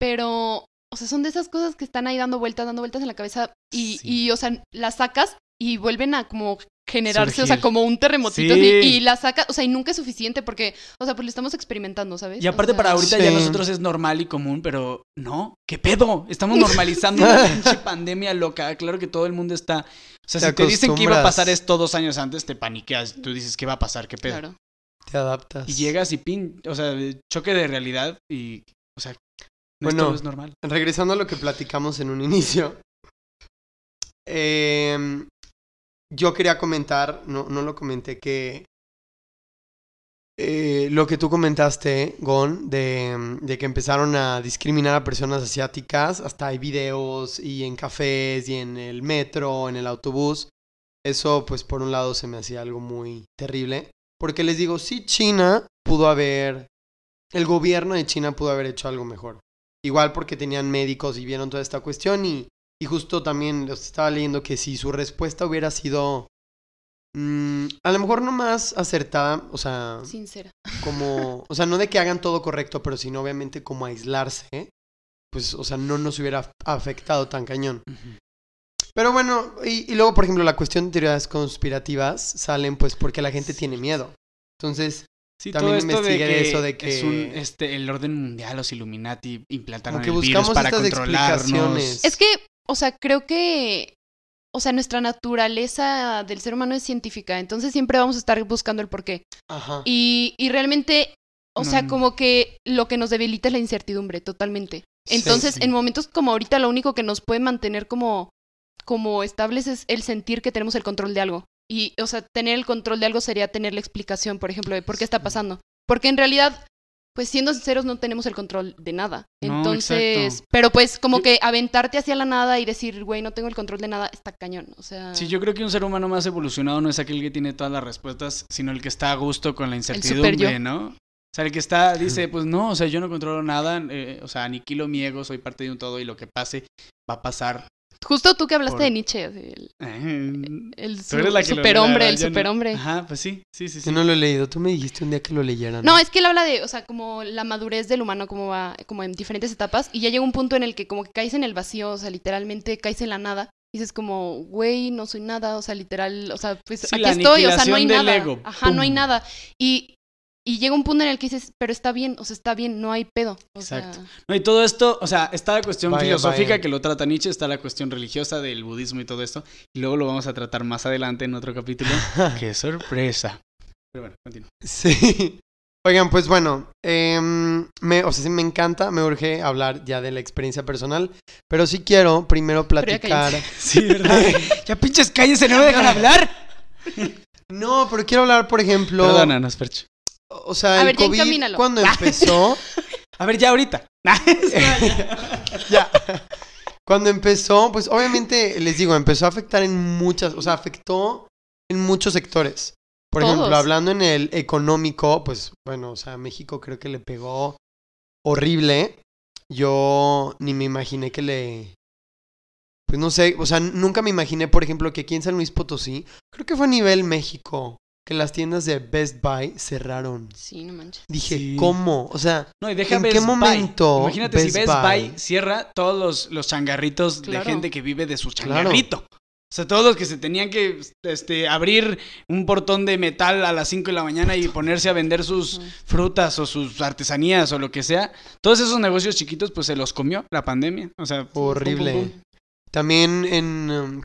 pero, o sea, son de esas cosas que están ahí dando vueltas, dando vueltas en la cabeza y, Sí. y o sea, las sacas y vuelven a como generarse, o sea, como un terremotito Sí. así, y las sacas, o sea, y nunca es suficiente porque, o sea, pues lo estamos experimentando, ¿sabes? Y aparte O sea, para ahorita ya Sí. nosotros es normal y común, pero no, ¿qué pedo? Estamos normalizando una (laughs) pinche pandemia loca. Claro que todo el mundo está... O sea, Te si te dicen que iba a pasar esto dos años antes, te paniqueas. Tú dices, ¿qué va a pasar? ¿Qué pedo? Claro. Te adaptas. Y llegas y pin... O sea, choque de realidad y... O sea, no Bueno. es normal. Regresando a lo que platicamos en un inicio. em, yo quería comentar, no, no lo comenté, que eh, lo que tú comentaste, Gon, de, de que empezaron a discriminar a personas asiáticas, hasta hay videos y en cafés y en el metro, en el autobús. Eso, pues, por un lado se me hacía algo muy terrible. Porque les digo, sí, China pudo haber, el gobierno de China pudo haber hecho algo mejor. Igual porque tenían médicos y vieron toda esta cuestión y, y justo también los estaba leyendo que si su respuesta hubiera sido mm, a lo mejor no más acertada, o sea, Sincera. (laughs) como, o sea, no de que hagan todo correcto, pero sino obviamente como aislarse, pues, o sea, no nos hubiera af- afectado tan cañón. Pero bueno, y, y luego, por ejemplo, la cuestión de teorías conspirativas salen pues porque la gente tiene miedo. Entonces, Sí, También todo esto de investigué que, eso de es que- un, este, el orden mundial, los Illuminati implantaron como que el virus buscamos para estas controlarnos. explicaciones. Es que, o sea, creo que, o sea, nuestra naturaleza del ser humano es científica, entonces siempre vamos a estar buscando el porqué. Ajá. Y, y realmente, o sea, No. como que lo que nos debilita es la incertidumbre, totalmente. Entonces, Sí. en momentos como ahorita, lo único que nos puede mantener como, como estables es el sentir que tenemos el control de algo. Y, o sea, tener el control de algo sería tener la explicación, por ejemplo, de por qué está pasando. Porque en realidad, pues siendo sinceros, no tenemos el control de nada. No, Entonces, exacto. pero pues como Yo- que aventarte hacia la nada y decir, güey, no tengo el control de nada, está cañón. O sea, Sí, yo creo que un ser humano más evolucionado no es aquel que tiene todas las respuestas, sino el que está a gusto con la incertidumbre. ¿no? O sea, el que está, (laughs) dice, pues no, o sea, yo no controlo nada, eh, o sea, aniquilo mi ego, soy parte de un todo y lo que pase va a pasar. Justo tú que hablaste Por- de Nietzsche, así, el, Eh, el la superhombre, el yo no. superhombre. Ajá, pues sí, sí, sí, sí. Yo no lo he leído. Tú me dijiste un día que lo leyera. No, es que él habla de, o sea, como la madurez del humano, como va, como en diferentes etapas, y ya llega un punto en el que como que caes en el vacío, o sea, literalmente caes en la nada. Y dices como, güey, no soy nada, o sea, literal, o sea, pues Sí, aquí estoy, o sea, no hay nada. ego, Ajá, no hay nada. Y, y llega un punto en el que dices, pero está bien, o sea, está bien, no hay pedo. O Exacto. sea, No, y todo esto, o sea, está la cuestión Vaya, filosófica vaya. que lo trata Nietzsche, está la cuestión religiosa del budismo y todo esto, y luego lo vamos a tratar más adelante en otro capítulo. (laughs) ¡Qué sorpresa! Pero bueno, continúa. Sí. Oigan, pues bueno, em, me, o sea, sí me encanta, me urge hablar ya de la experiencia personal, pero sí quiero primero ya platicar. (laughs) Sí, ¿verdad? (laughs) ya pinches calles se no me dejan hablar. No, pero quiero hablar, por ejemplo, Perdónanos, Percho. O sea, A el ver, COVID encamínalo. cuando (laughs) empezó, A ver, ya ahorita. (laughs) ya. Cuando empezó, pues obviamente, les digo, empezó a afectar en muchas, o sea, afectó en muchos sectores. Por ejemplo, hablando en el económico, pues bueno, o sea, México creo que le pegó horrible. Yo ni me imaginé que le... Pues no sé, o sea, nunca me imaginé, por ejemplo, que aquí en San Luis Potosí, creo que fue a nivel México, que las tiendas de Best Buy cerraron. Sí, no manches. Dije, Sí. ¿cómo? O sea, No, y deja ¿En Best qué Buy. momento Imagínate si Best Buy Buy cierra todos los, los changarritos Claro. de gente que vive de su Claro. changarrito. O sea, todos los que se tenían que este, abrir un portón de metal a las 5 de la mañana y ponerse a vender sus frutas o sus artesanías o lo que sea. Todos esos negocios chiquitos, pues se los comió la pandemia. O sea, horrible. pum, pum. También en... um,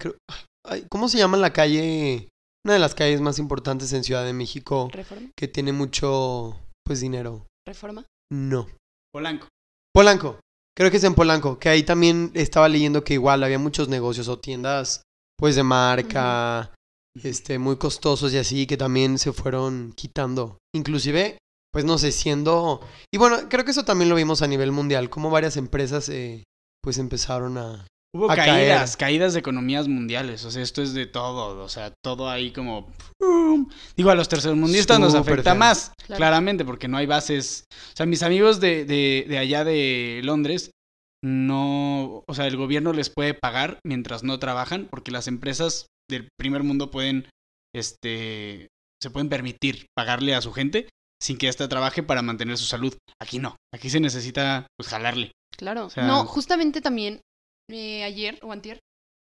¿Cómo se llama la calle? Una de las calles más importantes en Ciudad de México ¿Reforma? que tiene mucho, pues, dinero. ¿Reforma? No. Polanco. Polanco. Creo que es en Polanco. Que ahí también estaba leyendo que igual había muchos negocios o tiendas, pues, de marca, este, muy costosos y así, que también se fueron quitando. Inclusive, pues, no sé, siendo... Y bueno, creo que eso también lo vimos a nivel mundial, como varias empresas, eh, pues, empezaron a... Hubo a caídas, caer. caídas de economías mundiales. O sea, esto es de todo. O sea, todo ahí como. ¡pum! Digo, a los tercermundistas nos afecta feo. más, Claro. claramente, porque no hay bases. O sea, mis amigos de, de, de allá de Londres, no. O sea, el gobierno les puede pagar mientras no trabajan, porque las empresas del primer mundo pueden. Este. Se pueden permitir pagarle a su gente sin que ésta trabaje para mantener su salud. Aquí no. Aquí se necesita, pues, jalarle. Claro. O sea- No, justamente también eh, ayer o antier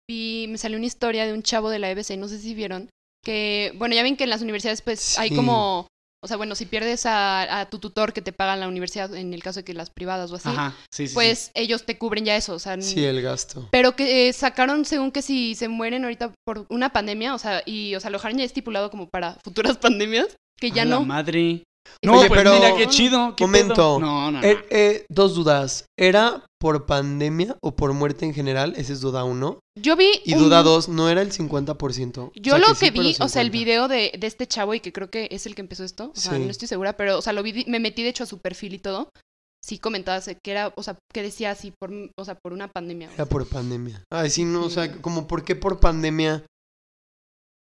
vi, me salió una historia de un chavo de la EBC, no sé si vieron, que, bueno, ya ven que en las universidades pues hay como, o sea, bueno, si pierdes a, a tu tutor que te paga la universidad, en el caso de que las privadas o así, Ajá. Sí, sí. pues ellos te cubren ya eso, o sea, Sí, el gasto. pero que eh, sacaron según que si se mueren ahorita por una pandemia, o sea, y, o sea, lo dejaron ya estipulado como para futuras (laughs) pandemias, que ya A la no. madre. No, Oye, pues pero- mira qué chido. ¿qué Momento. pedo? No, no, no. Eh, eh, dos dudas. ¿Era por pandemia o por muerte en general? Esa es duda uno. Yo vi Y un- duda dos, no era el 50%. O Yo sea, lo que vi, o sea, el 50. video de, de este chavo y que creo que es el que empezó esto, o sea, Sí. no estoy segura, pero, o sea, lo vi, me metí de hecho a su perfil y todo, sí comentaba que era, o sea, que decía así, por, o sea, por una pandemia. Era por pandemia. Ay, sí, no, o sea, como por qué por pandemia.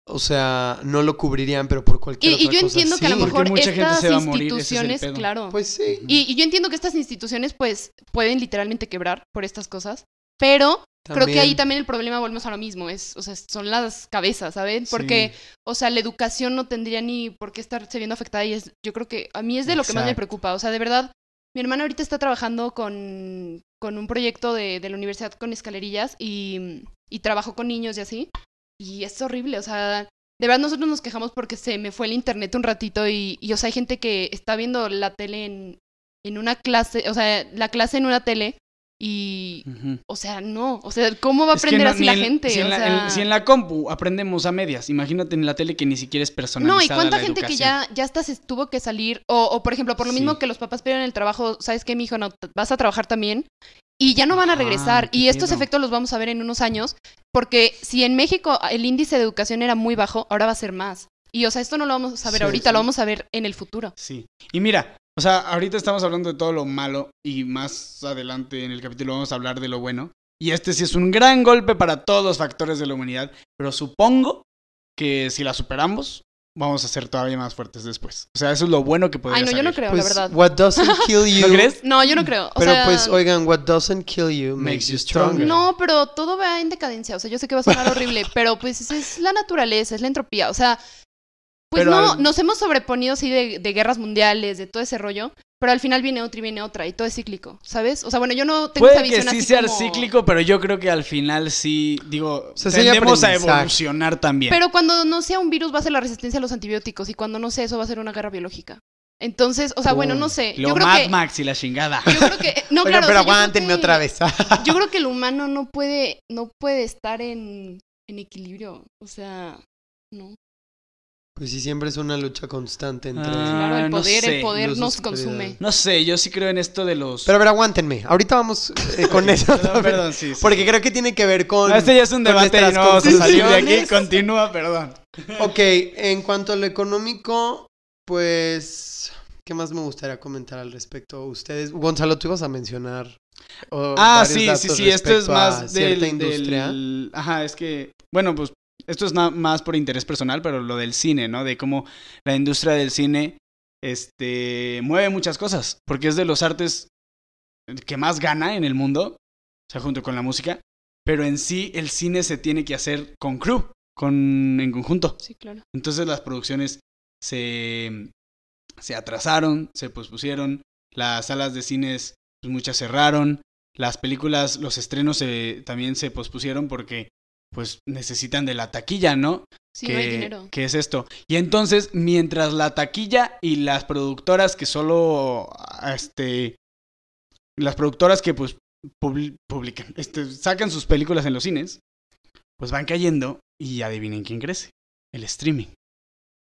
O sea, no lo cubrirían, pero por Y, cualquier y otra yo cosa entiendo que a lo mejor estas a morir, es instituciones, claro, Pues sí. y, y yo entiendo que estas instituciones, pues, pueden literalmente quebrar por estas cosas, pero creo que ahí también el problema, volvemos a lo mismo, es, o sea, son las cabezas, ¿saben? Porque, Sí. o sea, la educación no tendría ni por qué estarse viendo afectada y es, yo creo que a mí es de lo que más me preocupa. O sea, de verdad, mi hermana ahorita está trabajando con, con un proyecto de, de la universidad con escalerillas y, y trabajó con niños y así. Y es horrible, o sea, de verdad nosotros nos quejamos porque se me fue el internet un ratito y, y o sea, hay gente que está viendo la tele en, en una clase, o sea, la clase en una tele y, o sea, no, o sea, ¿cómo va a Es que aprender no- así la en- gente? Si en O la, sea- en- si en la compu aprendemos a medias, imagínate en la tele que ni siquiera es personalizada No, y cuánta la gente que ya, ya hasta se tuvo que salir, o, o por ejemplo, por lo mismo que los papás pidieron el trabajo, ¿sabes qué, mijo? No, t- vas a trabajar también, y ya no van a Ajá, regresar, y estos efectos los vamos a ver en unos años, porque si en México el índice de educación era muy bajo, ahora va a ser más. Y o sea, esto no lo vamos a ver Sí, ahorita, sí. lo vamos a ver en el futuro. Sí. Y mira, o sea, ahorita estamos hablando de todo lo malo y más adelante en el capítulo vamos a hablar de lo bueno. Y este sí es un gran golpe para todos los factores de la humanidad, pero supongo que si la superamos, vamos a ser todavía más fuertes después. O sea, eso es lo bueno que podría Ay, no, yo no creo, Pues, la verdad. what doesn't (laughs) kill you. ¿No crees? No, yo no creo. O Pero sea, pues, oigan, what doesn't kill you Makes you stronger. No, pero todo va en decadencia. O sea, yo sé que va a sonar horrible, (laughs) pero pues es- es la naturaleza, es la entropía. O sea, pues Pero no, al- nos hemos sobreponido así de, de guerras mundiales, de todo ese rollo, pero al final viene otra y viene otra, y todo es cíclico, ¿sabes? O sea, bueno, yo no tengo Puede esa que visión sí así sea como- cíclico, pero yo creo que al final sí, digo, sea, sí tendemos a evolucionar también. Pero cuando no sea un virus va a ser la resistencia a los antibióticos, y cuando no sea eso va a ser una guerra biológica. Entonces, o sea, bueno, no sé. Lo Yo creo Mad que... Max y la chingada. Yo creo que... No, (laughs) Oigan, claro, o pero sea, creo aguántenme que- otra vez. Yo creo (laughs) que el humano no puede, no puede estar en, en equilibrio. O sea, no. Pues sí, siempre es una lucha constante entre... Ah, Claro, el no poder, sé, el poder los nos consume. No sé, yo sí creo en esto de los... Pero a ver, aguántenme. Ahorita vamos eh, con eso. Perdón, perdón, sí, sí. Porque creo que tiene que ver con... No, este ya es un debate y no vamos a salir de aquí. Continúa, perdón. Ok, en cuanto a lo económico, pues... ¿Qué más me gustaría comentar al respecto? Ustedes... Gonzalo, tú ibas a mencionar o Ah, sí, sí, sí, esto es más del, cierta industria. del- Ajá, es que, bueno, pues esto es más por interés personal, pero lo del cine, ¿no? De cómo la industria del cine, este, mueve muchas cosas, porque es de los artes que más gana en el mundo, o sea, junto con la música, pero en sí el cine se tiene que hacer con crew, con, en conjunto. Sí, claro. Entonces las producciones se, se atrasaron, se pospusieron, las salas de cines pues, muchas cerraron, las películas, los estrenos se- también se pospusieron porque pues necesitan de la taquilla, ¿no? Sí, que, no hay dinero. que es esto. Y entonces, mientras la taquilla y las productoras que solo, este, las productoras que pues publi- publican, este, sacan sus películas en los cines, pues van cayendo y adivinen quién crece, el streaming.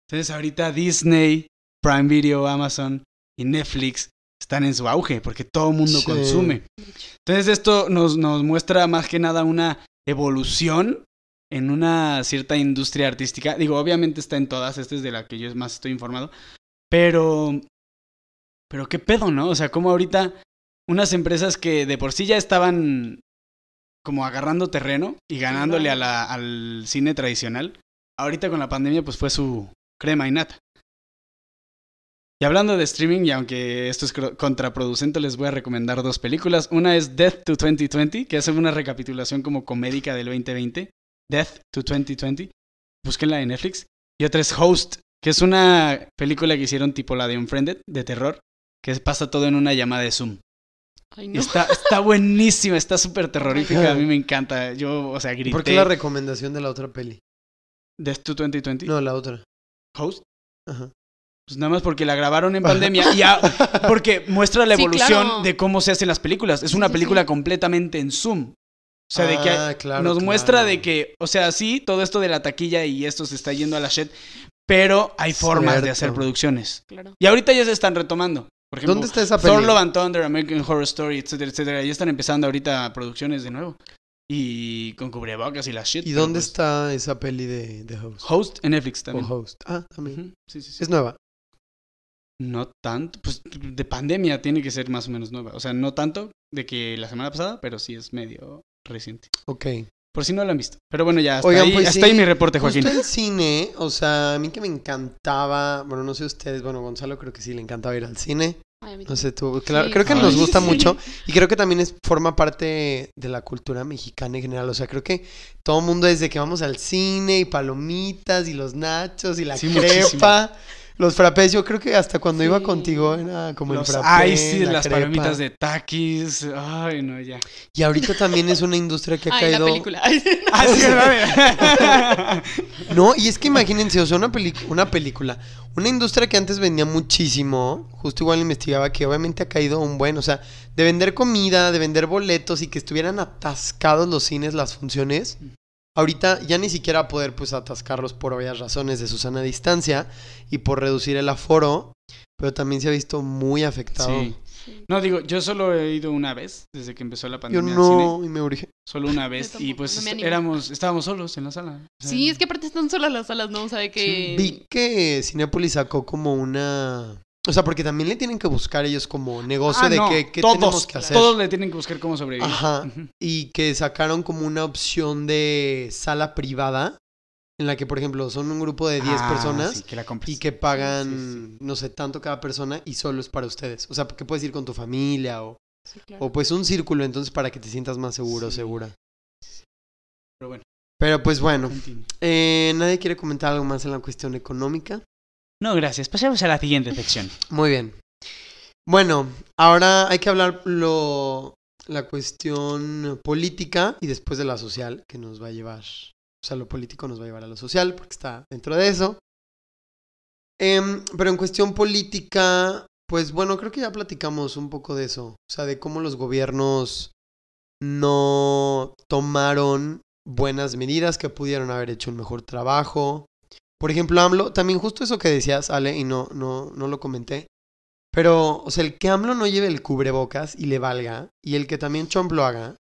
Entonces ahorita Disney, Prime Video, Amazon y Netflix están en su auge porque todo el mundo Sí. consume. Entonces esto nos, nos muestra más que nada una evolución en una cierta industria artística. Digo, obviamente está en todas, esta es de la que yo más estoy informado. Pero, pero qué pedo, ¿no? O sea, como ahorita unas empresas que de por sí ya estaban como agarrando terreno y ganándole a la- al cine tradicional, ahorita con la pandemia pues fue su crema y nata. Y hablando de streaming, y aunque esto es contraproducente, les voy a recomendar dos películas. Una es Death to 2020, que hace una recapitulación como comédica del 2020. Death to 2020. Búsquenla en Netflix. Y otra es Host, que es una película que hicieron tipo la de Unfriended, de terror, que pasa todo en una llamada de Zoom. Ay, no. está, está buenísima, está súper terrorífica, a mí me encanta. Yo, o sea, grité. ¿Por qué la recomendación de la otra peli? Death to 2020. No, la otra. Host. Ajá. Pues nada más porque la grabaron en (laughs) pandemia y porque muestra la Sí, evolución claro. de cómo se hacen las películas. Es una sí, película sí. completamente en Zoom. O sea, de que Ah, claro, nos claro. muestra de que, o sea, sí, todo esto de la taquilla y esto se está yendo a la shit, pero hay formas de hacer producciones. Claro. Y ahorita ya se están retomando. Por ejemplo, ¿Dónde está esa peli? Thor Love and Thunder, American Horror Story, etcétera, etcétera. Ya están empezando ahorita producciones de nuevo. Y con cubrebocas y la shit. ¿Y dónde pues, está esa peli de, de Host? Host en Netflix O también. Host. Ah, también. Sí, sí, sí. Es nueva. No tanto, pues de pandemia tiene que ser más o menos nueva. O sea, no tanto de que la semana pasada, pero sí es medio reciente. Ok. Por si no lo han visto. Pero bueno, ya hasta, Oigan, ahí, pues hasta sí, ahí mi reporte, Joaquín. Justo el cine, o sea, a mí que me encantaba, bueno, no sé ustedes, bueno, Gonzalo creo que sí le encantaba ir al cine. Ay, No sé tú, claro, Sí, creo que nos gusta Sí. mucho y creo que también es forma parte de la cultura mexicana en general, o sea, creo que todo el mundo desde que vamos al cine y palomitas y los nachos y la Sí, crepa, los frappés, yo creo que hasta cuando iba contigo era como Los- el frappé, ay, sí, la las crepa. palomitas de taquis. Ay, no, ya. Y ahorita también es una industria que ha Ay, la caído película. (laughs) Ah. (laughs) No, y es que imagínense, o sea, una, una película, una industria que antes vendía muchísimo, justo igual investigaba que obviamente ha caído un buen, o sea, de vender comida, de vender boletos y que estuvieran atascados los cines, las funciones. Ahorita ya ni siquiera poder pues atascarlos por obvias razones de su sana distancia y por reducir el aforo, pero también se ha visto muy afectado. Sí. No, digo, yo solo he ido una vez desde que empezó la Yo pandemia al cine. no, y me urge. Solo una vez. tampoco, y pues no éramos, estábamos solos en la sala. O sea, Sí, es que aparte están solas las salas, ¿no? O sea, de que... Vi que Cinepolis sacó como una... O sea, porque también le tienen que buscar ellos como negocio ah, de no, qué, qué todos, tenemos que hacer. Todos le tienen que buscar cómo sobrevivir. Ajá. Y que sacaron como una opción de sala privada en la que, por ejemplo, son un grupo de 10 Ah, personas sí, que la compres. y que pagan, Sí, no sé, tanto cada persona y solo es para ustedes. O sea, que puedes ir con tu familia o, Sí, claro. o pues un círculo entonces para que te sientas más seguro segura. Pero bueno, Pero pues bueno, eh, ¿nadie quiere comentar algo más en la cuestión económica? No, gracias. Pasemos a la siguiente sección. Muy bien. Bueno, ahora hay que hablar lo, la cuestión política y después de la social que nos va a llevar. O sea, lo político nos va a llevar a lo social porque está dentro de eso. Em, pero en cuestión política, pues bueno, creo que ya platicamos un poco de eso. O sea, de cómo los gobiernos no tomaron buenas medidas, que pudieron haber hecho un mejor trabajo. Por ejemplo, AMLO, también justo eso que decías, Ale, y no, no, no lo comenté. Pero, o sea, el que AMLO no lleve el cubrebocas y le valga, y el que también Trump lo haga,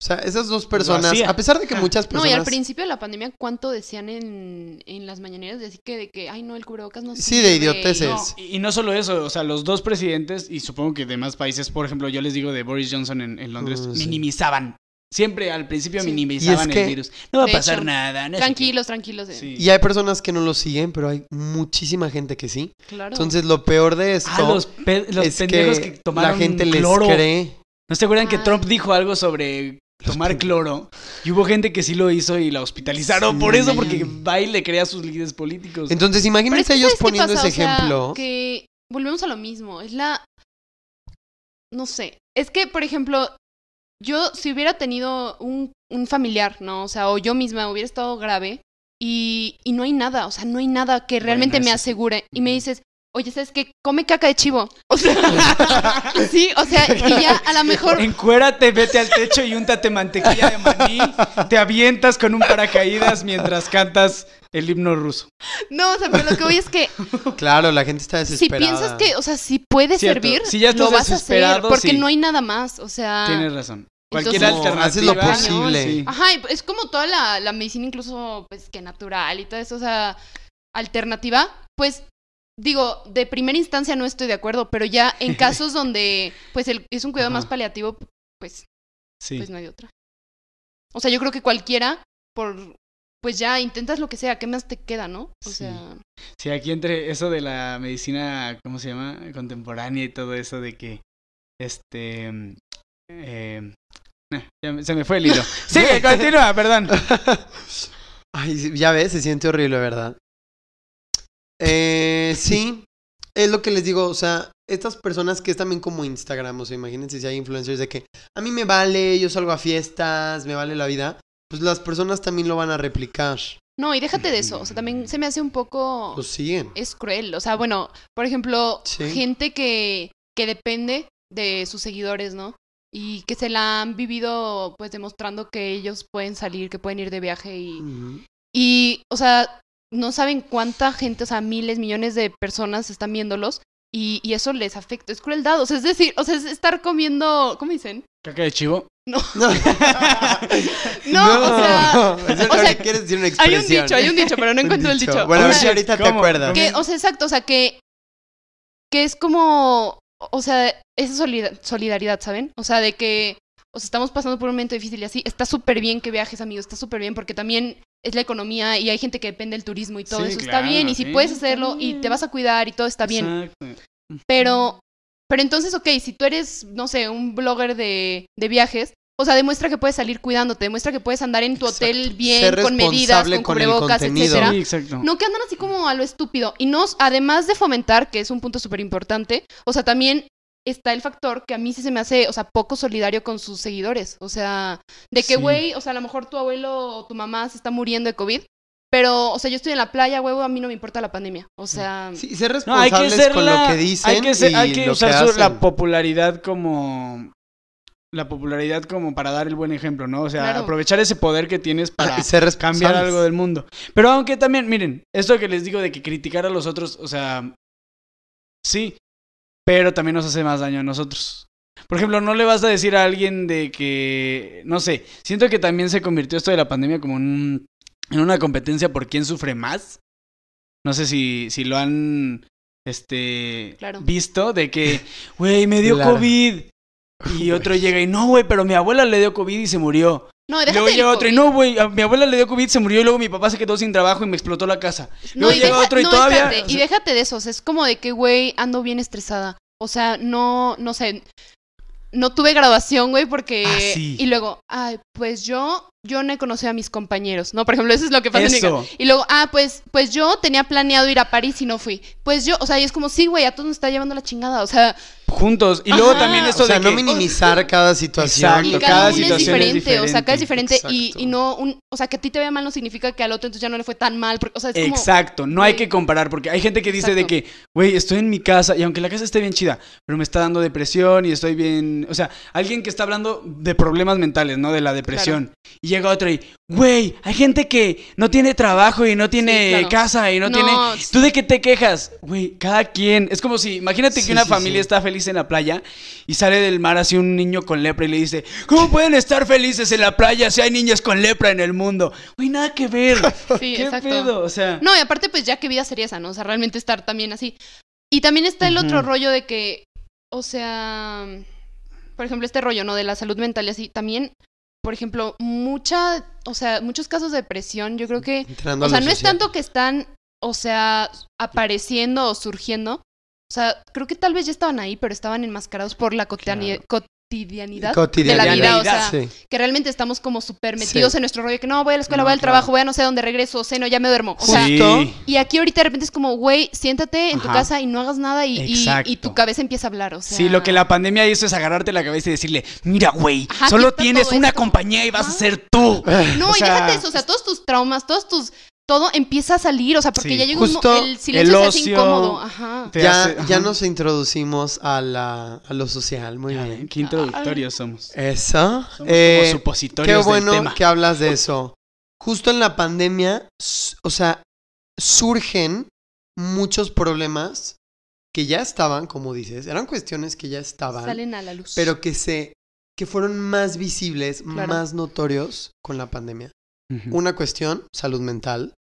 O sea, esas dos personas, a pesar de que muchas No, personas... y al principio de la pandemia, ¿cuánto decían en, en las mañaneras? De así que, de que, ay, no, el cubrebocas no Sí, de sirve", idioteces. y- No, y, y no solo eso, o sea, los dos presidentes, y supongo que de más países, por ejemplo, yo les digo de Boris Johnson en, en Londres, Mm, sí. minimizaban. Siempre al principio Sí. minimizaban Y es que- el virus. No va a pasar hecho, nada. no. Tranquilos, tranquilos. eh. Sí. Y hay personas que no lo siguen, pero hay muchísima gente que sí. Claro. Entonces, lo peor de esto Ah, los, pe- los es pendejos que, que, tomaron la gente les cree. ¿No se acuerdan que. Trump dijo algo sobre tomar cloro? Y hubo gente que sí lo hizo y la hospitalizaron por eso, porque va y le crea a sus líderes políticos. Entonces, es imagínense que, ellos ¿sabes qué poniendo ese O sea, ejemplo. que volvemos a lo mismo. Es la. No sé. Es que, por ejemplo, yo si hubiera tenido un, un familiar, ¿no? O sea, o yo misma hubiera estado grave y, y no hay nada, o sea, no hay nada que realmente Bueno, me asegure. Y me dices, oye, ¿sabes qué? Come caca de chivo. O sea, (laughs) sí, o sea, y ya a lo mejor. Encuérate, vete al techo y úntate mantequilla de maní. Te avientas con un paracaídas mientras cantas el himno ruso. No, o sea, pero lo que voy es que (laughs) Claro, la gente está si desesperada. piensas que, o sea, si puede Cierto. servir, Si ya estás lo vas a hacer. Porque sí. no hay nada más. O sea. Tienes razón. Cualquier alternativa. haces lo posible. Sí. Ajá, y es como toda la, la medicina incluso, pues, que natural y todo eso, o sea, alternativa, pues, digo, de primera instancia no estoy de acuerdo, pero ya en (laughs) casos donde, pues, el- es un cuidado más paliativo, pues, Sí. pues no hay otra. O sea, yo creo que cualquiera, por, pues ya intentas lo que sea, ¿qué más te queda, no? O Sí. sea, Sí, aquí entre eso de la medicina, ¿cómo se llama? Contemporánea y todo eso de que, este, mm, eh, se me fue el hilo. (laughs) Sigue, continúa, perdón. (laughs) Ay, sí, ya ves, se siente horrible, ¿verdad? Eh, sí, es lo que les digo, o sea, estas personas que es también como Instagram, o sea, imagínense si hay influencers de que a mí me vale, yo salgo a fiestas, me vale la vida, pues las personas también lo van a replicar, no, y déjate de eso, o sea, también se me hace un poco... lo siguen. es cruel. O sea, bueno, por ejemplo, Sí. gente que, que depende de sus seguidores, ¿no? Y que se la han vivido, pues, demostrando que ellos pueden salir, que pueden ir de viaje y... Y, o sea, no saben cuánta gente, o sea, miles, millones de personas están viéndolos y, y eso les afecta. Es crueldad. O sea, es decir, o sea, es estar comiendo... ¿Cómo dicen? Caca de chivo. No, (laughs) No, o sea... eso o no sea, quieres decir una Hay expresión. un dicho, hay un dicho, pero no encuentro el dicho. Bueno, O a ver sea, si ahorita te acuerdas. Que, o sea, exacto, o sea, que, que es como, o sea, esa solida- solidaridad, ¿saben? O sea, de que, o sea, estamos pasando por un momento difícil y así, está súper bien que viajes, amigos, está súper bien porque también es la economía y hay gente que depende del turismo y todo Sí, eso está bien y si sí, puedes hacerlo y te vas a cuidar y todo está bien, Exacto. pero, pero entonces, ok, si tú eres, no sé, un blogger de, de viajes, o sea, demuestra que puedes salir cuidándote, demuestra que puedes andar en tu hotel bien, Ser con medidas, con cubrebocas, etcétera. Sí, exacto. No que andan así como a lo estúpido. Y no, además de fomentar, que es un punto súper importante, o sea, también está el factor que a mí sí se me hace, o sea, poco solidario con sus seguidores. O sea, de que, Sí. güey, o sea, a lo mejor tu abuelo o tu mamá se está muriendo de COVID, pero, o sea, yo estoy en la playa, huevo, a mí no me importa la pandemia. O sea, Sí, ser No, hay que ser con la- lo que dicen hay que, ser- y hay que lo usar que su- la popularidad como la popularidad como para dar el buen ejemplo, ¿no? O sea, Claro. aprovechar ese poder que tienes para Ah, ser cambiar algo del mundo. Pero aunque también, miren, esto que les digo de que criticar a los otros, o sea, sí, pero también nos hace más daño a nosotros. Por ejemplo, no le vas a decir a alguien de que, no sé, siento que también se convirtió esto de la pandemia como en, un- en una competencia por quién sufre más. No sé si, si lo han este Claro. visto de que, (laughs) güey, me dio Claro. COVID. Y otro llega y no, güey, pero mi abuela le dio COVID y se murió. no, déjate luego llega otro y no, güey, a mi abuela le dio COVID, se murió y luego mi papá se quedó sin trabajo y me explotó la casa. No, Luego y llega deja- otro y no, todavía- espérate, o y déjate de eso, o sea, es como de que, güey, ando bien estresada. O sea, no, no sé, no tuve graduación, güey, porque... Ah, sí. Y luego, ay, pues yo, yo no he conocido a mis compañeros, ¿no? Por ejemplo, eso es lo que pasa en. Y luego, ah, pues, pues yo tenía planeado ir a París y no fui. Pues yo, o sea, y es como, sí, güey, a todos nos está llevando la chingada, o sea, Juntos. Y luego Ajá. también esto O sea, de no que... minimizar (laughs) cada situación. Exacto, y cada, cada uno es situación es diferente, o sea, cada es diferente, y, no, un, o sea, que a ti te vea mal no significa que al otro entonces ya no le fue tan mal, porque, o sea, es como... Exacto, no hay güey. que comparar porque hay gente que dice de que, güey, estoy en mi casa y aunque la casa esté bien chida, pero me está dando depresión y estoy bien, o sea, alguien que está hablando de problemas mentales, ¿no? De la depresión. Y llega otro y, güey, hay gente que no tiene trabajo y no tiene claro. casa y no, No, tiene... ¿Tú de qué te quejas? Güey, cada quien. Es como si, imagínate Sí, que una sí, familia está feliz en la playa y sale del mar así un niño con lepra y le dice, ¿cómo (laughs) pueden estar felices en la playa si hay niños con lepra en el mundo? Güey, nada que ver. (laughs) Sí, ¿Qué exacto. pedo? O sea... No, y aparte, pues ya qué vida sería esa, ¿no? O sea, realmente estar también así. Y también está el otro rollo de que, o sea, por ejemplo, este rollo, ¿no? De la salud mental y así. También, por ejemplo, mucha, o sea, muchos casos de depresión, yo creo que, Entrando o sea, no es tanto que están, o sea, apareciendo o surgiendo. O sea, creo que tal vez ya estaban ahí, pero estaban enmascarados por la cotidiani- cotidianidad, de la vida. O sea, sí. que realmente estamos como súper metidos Sí. en nuestro rollo, que no, voy a la escuela, No, voy al claro. trabajo, voy a no sé dónde regreso, ceno, ya me duermo. O sea. Sí. y aquí ahorita de repente es como, güey, siéntate en tu casa y no hagas nada y, y- tu cabeza empieza a hablar, o sea... Sí, lo que la pandemia hizo es agarrarte la cabeza y decirle, mira, güey, solo tienes una esto". compañía y vas a ser tú. No, o y déjate eso, o sea, todos tus traumas, todos tus... Todo empieza a salir, o sea, porque Sí. ya llega un... El silencio el se hace ocio- incómodo, ajá. Ya, hace- ya nos introducimos a, la, a lo social, muy Ya bien. Qué introductorios somos. Eso. Somos Eh, como supositorios qué bueno del tema. que hablas de eso. Justo en la pandemia, o sea, surgen muchos problemas que ya estaban, como dices, eran cuestiones que ya estaban, Salen a la luz. pero que se que fueron más visibles, Claro. más notorios con la pandemia. Una cuestión, salud mental.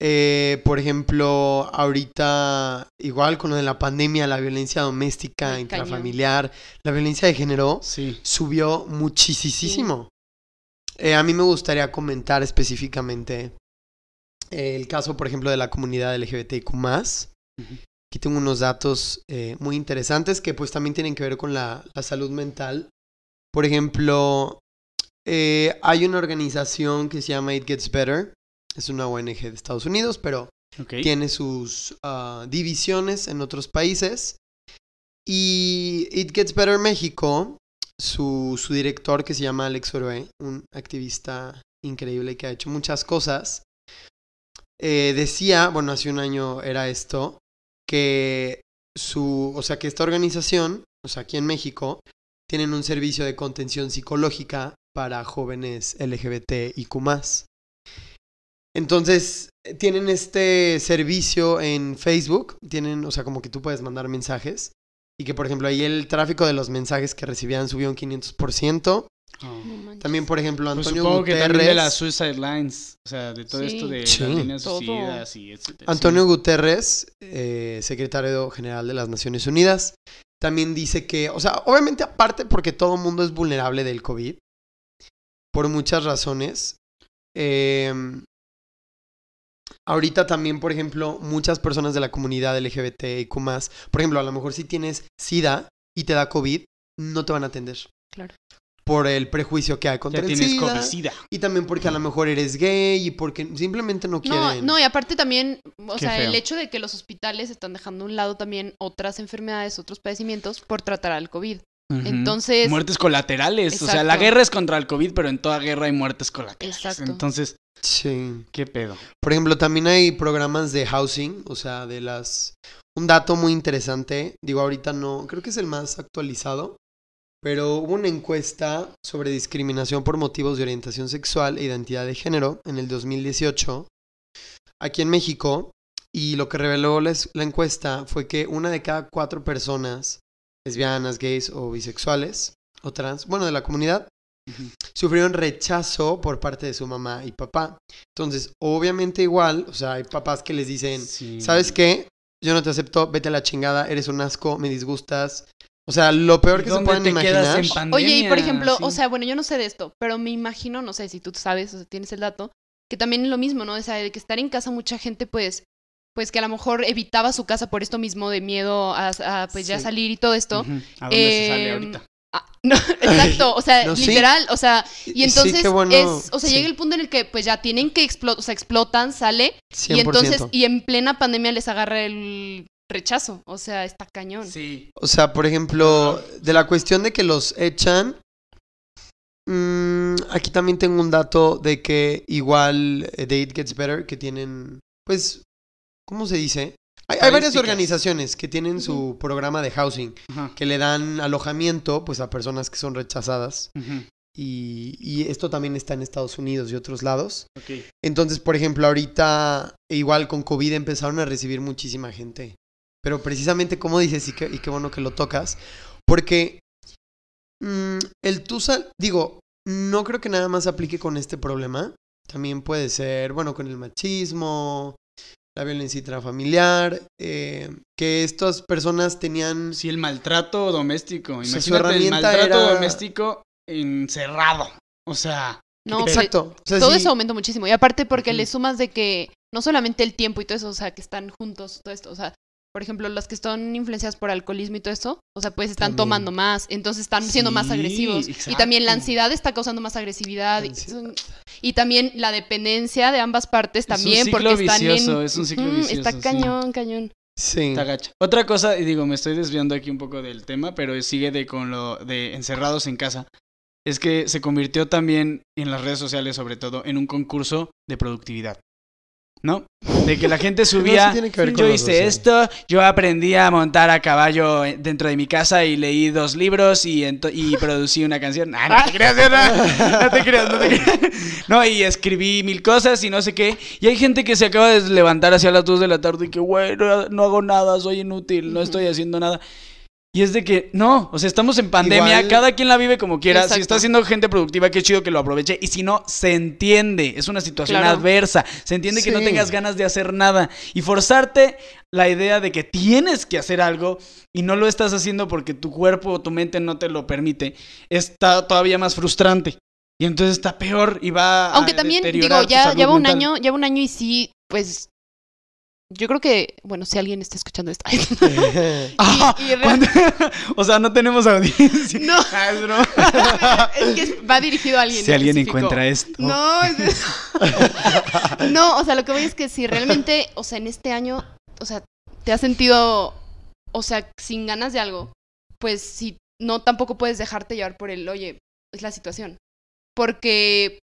Eh, por ejemplo, ahorita, igual con lo de la pandemia, la violencia doméstica, Ay, cañón. intrafamiliar, la violencia de género, Sí. subió muchísimo. Eh, a mí me gustaría comentar específicamente eh, el caso, por ejemplo, de la comunidad LGBTIQ+. Ujú. Aquí tengo unos datos eh, muy interesantes que pues también tienen que ver con la, la salud mental. Por ejemplo, eh, hay una organización que se llama It Gets Better. Es una ONG de Estados Unidos, pero tiene sus ah, divisiones en otros países. Y It Gets Better México, su, su director que se llama Alex Oroe, un activista increíble que ha hecho muchas cosas, eh, decía, bueno, hace un año era esto, que su, o sea, que esta organización, o sea, aquí en México, tienen un servicio de contención psicológica para jóvenes LGBT y Q+. Entonces, eh, tienen este servicio en Facebook, tienen, o sea, como que tú puedes mandar mensajes y que, por ejemplo, ahí el tráfico de los mensajes que recibían subió un 500%. Oh. También, por ejemplo, Pues Antonio supongo que también de Guterres. las Suicide Lines, o sea, de todo Sí. esto de Sí. las líneas Todo. suicidas y etcétera. Antonio sí. Guterres, eh, secretario general de las Naciones Unidas, también dice que, o sea, obviamente aparte porque todo el mundo es vulnerable del COVID, por muchas razones. eh, ahorita también, por ejemplo, muchas personas de la comunidad LGBTIQ+, por ejemplo, a lo mejor si tienes SIDA y te da COVID, no te van a atender. Claro. Por el prejuicio que hay contra Ya el tienes SIDA. covicida. Y también porque a lo mejor eres gay y porque simplemente no No, quieren. no, y aparte también, o Qué sea, el hecho de que los hospitales están dejando a un lado también otras enfermedades, otros padecimientos por tratar al COVID. Entonces- Muertes colaterales. O sea, la guerra es contra el COVID, pero en toda guerra hay muertes colaterales. Exacto. Entonces, Sí. ¿qué pedo? Por ejemplo, también hay programas de housing, o sea, de las... Un dato muy interesante, digo ahorita no, creo que es el más actualizado, pero hubo una encuesta sobre discriminación por motivos de orientación sexual e identidad de género en el 2018, aquí en México, y lo que reveló la encuesta fue que una de cada cuatro personas, lesbianas, gays o bisexuales, o trans, bueno, de la comunidad, Ujú. sufrieron rechazo por parte de su mamá y papá. Entonces, obviamente igual, o sea, hay papás que les dicen, Sí. ¿sabes qué? Yo no te acepto, vete a la chingada, eres un asco, me disgustas. O sea, lo peor que se ¿Dónde pueden te quedas imaginar. en pandemia? Oye, y por ejemplo, Sí. o sea, bueno, yo no sé de esto, pero me imagino, no sé si tú sabes o si tienes el dato, que también es lo mismo, ¿no? O sea, de que estar en casa mucha gente, pues, pues que a lo mejor evitaba su casa por esto mismo de miedo a, a, pues ya salir y todo esto. ¿A dónde se sale Em, ahorita? Ah, no, (laughs) exacto, o sea, No, sí. literal, o sea, y entonces bueno, es, o sea, sí. llega el punto en el que pues ya tienen que explotar, o sea, explotan, sale, 100%. y entonces, y en plena pandemia les agarra el rechazo, o sea, está cañón. Sí. O sea, por ejemplo, de la cuestión de que los echan. mm, aquí también tengo un dato de que igual eh, It Gets Better, que tienen, pues, ¿cómo se dice? Hay, hay varias organizaciones que tienen su programa de housing, que le dan alojamiento, pues, a personas que son rechazadas. Y, y esto también está en Estados Unidos y otros lados. Ok. Entonces, por ejemplo, ahorita igual con COVID empezaron a recibir muchísima gente. Pero precisamente como dices, y, que, y qué bueno que lo tocas, porque mm, el TUSA, digo, no creo que nada más aplique con este problema. También puede ser, bueno, con el machismo, la violencia intrafamiliar, eh, que estas personas tenían... Sí, el maltrato doméstico. sea, su Imagínate el herramienta maltrato era- endoméstico encerrado. O sea, No, Exacto. O sea, todo sí- eso aumentó muchísimo. Y aparte porque le sumas de que no solamente el tiempo y todo eso, o sea, que están juntos, todo esto, o sea, por ejemplo, los que están influenciadas por alcoholismo y todo eso, o sea, pues están También. tomando más, entonces están siendo más agresivos. Y también la ansiedad está causando más agresividad. y- también la dependencia de ambas partes un también, ciclo porque están vicioso, en... es un ciclo vicioso, Está sí. cañón, cañón. Sí. está gacha. Otra cosa, y digo, me estoy desviando aquí un poco del tema, pero sigue de con lo de encerrados en casa. Es que se convirtió también en las redes sociales, sobre todo, en un concurso de productividad. ¿No? De que la gente No, sí subía. con Yo hice social. esto, yo aprendí a montar a caballo eh, dentro de mi casa y leí dos libros y, y producí una canción. Ah, no te creas, (laughs) no, no te creas, no te creas. No, y escribí mil cosas y no sé qué. Y hay gente que se acaba de levantar hacia las 2 de la tarde y que, güey, no, no hago nada, soy inútil, no estoy haciendo nada. Y es de que, no, o sea, estamos en pandemia, Igual- cada quien la vive como quiera. Si está haciendo gente productiva, qué chido que lo aproveche. Y si no, se entiende. Es una situación Claro. adversa. Se entiende que no tengas ganas de hacer nada. Y forzarte la idea de que tienes que hacer algo y no lo estás haciendo porque tu cuerpo o tu mente no te lo permite, está todavía más frustrante. Y entonces está peor y va Aunque a también, digo, ya lleva un año, lleva un año y sí, pues... Yo creo que, bueno, si alguien está escuchando esto. Ah, o sea, no tenemos audiencia. No. (laughs) Ah, es broma. (laughs) es que va dirigido a alguien. Si alguien específico. encuentra esto. No, es- (laughs) no, o sea, lo que voy es que si realmente, o sea, en este año, o sea, te has sentido, o sea, sin ganas de algo, pues si no, tampoco puedes dejarte llevar por el, oye, es la situación. Porque,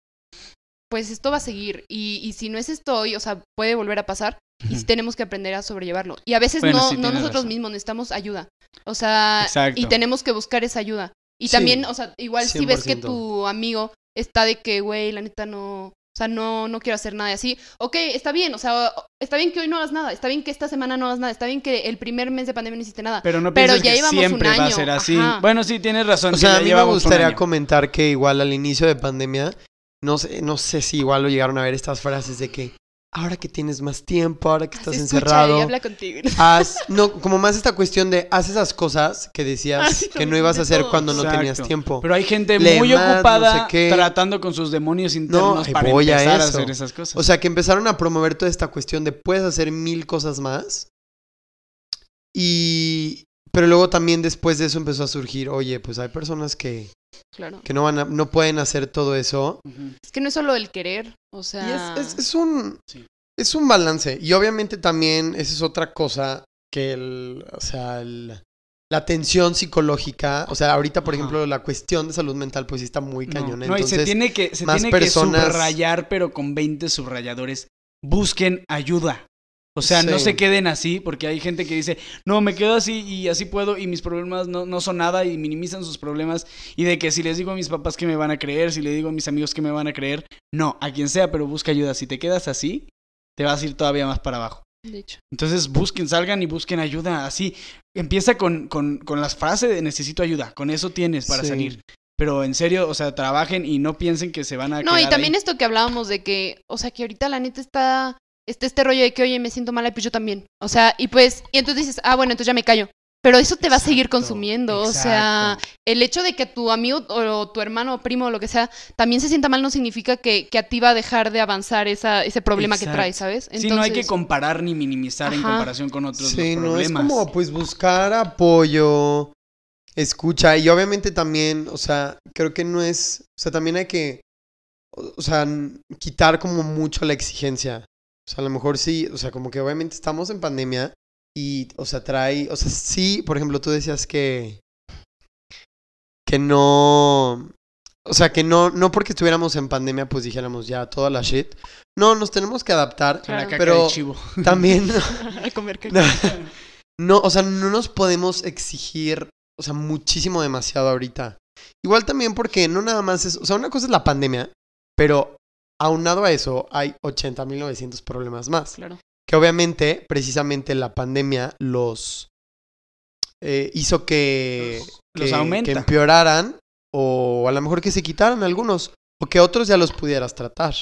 pues esto va a seguir. Y, y si no es esto hoy, o sea, puede volver a pasar. Y sí tenemos que aprender a sobrellevarlo. Y a veces Bueno, no, sí, no tienes nosotros razón. mismos necesitamos ayuda. O sea, Exacto. y tenemos que buscar esa ayuda. Y Sí. también, o sea, igual si ves que 100%. tu amigo está de que, güey, la neta no, o sea, no, no quiero hacer nada y así. Ok, está bien, o sea, está bien que hoy no hagas nada, está bien que esta semana no hagas nada, está bien que el primer mes de pandemia no hiciste nada. Pero no Pero ya que llevamos un siempre va a año, ser así. ajá. Bueno, sí, tienes razón. O sea, a mí me gustaría año. comentar que igual al inicio de pandemia, no sé, no sé si igual lo llegaron a ver estas frases de que ahora que tienes más tiempo, ahora que estás Se escucha encerrado, y habla contigo. (laughs) haz, no, como más esta cuestión de haz esas cosas que decías Ah, que no ibas a hacer todo. cuando no tenías tiempo. Pero hay gente Lee muy más, no ocupada sé tratando con sus demonios internos ahí para voy a empezar a, eso. hacer esas cosas. O sea, que empezaron a promover toda esta cuestión de puedes hacer mil cosas más. Y pero luego también después de eso empezó a surgir, oye, pues hay personas que, Claro. que no van a, no pueden hacer todo eso. Es que no es solo el querer, o Y sea... es, es- es un Sí. es un balance. Y obviamente también esa es otra cosa que el, o sea, el- la tensión psicológica, o sea, ahorita por Ajá. ejemplo la cuestión de salud mental pues sí está muy No, cañona. no, y Entonces, se tiene que, se más tiene personas- que subrayar, pero con 20 subrayadores. Busquen ayuda. O sea, no se queden así, porque hay gente que dice, no, me quedo así y así puedo y mis problemas no, no son nada y minimizan sus problemas. Y de que si les digo a mis papás que me van a creer, si le digo a mis amigos que me van a creer, no, a quien sea, pero busca ayuda. Si te quedas así, te vas a ir todavía más para abajo. De hecho. Entonces busquen, salgan y busquen ayuda. Así, empieza con, con, con las frases de necesito ayuda. Con eso tienes para Sí. salir. Pero en serio, o sea, trabajen y no piensen que se van a No, y también ahí. esto que hablábamos de que, o sea, que ahorita la neta está, está este rollo de que, oye, me siento mala, y pues yo también. O sea, y pues, y entonces dices, ah, bueno, entonces ya me callo. Pero eso te va a seguir Exacto, consumiendo. O sea, el hecho de que tu amigo o tu hermano o primo o lo que sea también se sienta mal no significa que, que a ti va a dejar de avanzar esa, ese problema que traes, ¿sabes? Sí, no hay que Entonces, comparar ni minimizar en comparación con otros Sí, los no, es problemas. como pues buscar apoyo, escucha y obviamente también, o sea, creo que no es, o sea, también hay que, o sea, quitar como mucho la exigencia. O sea, a lo mejor sí, o sea, como que obviamente estamos en pandemia y, o sea, trae, o sea, sí, por ejemplo, tú decías que, que no, o sea, que no, no porque estuviéramos en pandemia pues dijéramos ya toda la shit. No, nos tenemos que adaptar, A la Claro. caca pero de chivo. (laughs) también... (laughs) a comer caca. No, (laughs) no, o sea, no nos podemos exigir, o sea, muchísimo demasiado ahorita. Igual también porque no nada más es, o sea, una cosa es la pandemia, pero aunado a eso hay 80.900 problemas más. Claro. Que obviamente, precisamente la pandemia los eh, hizo que, Los- que- que empeoraran o a lo mejor que se quitaran algunos o que otros ya los pudieras tratar.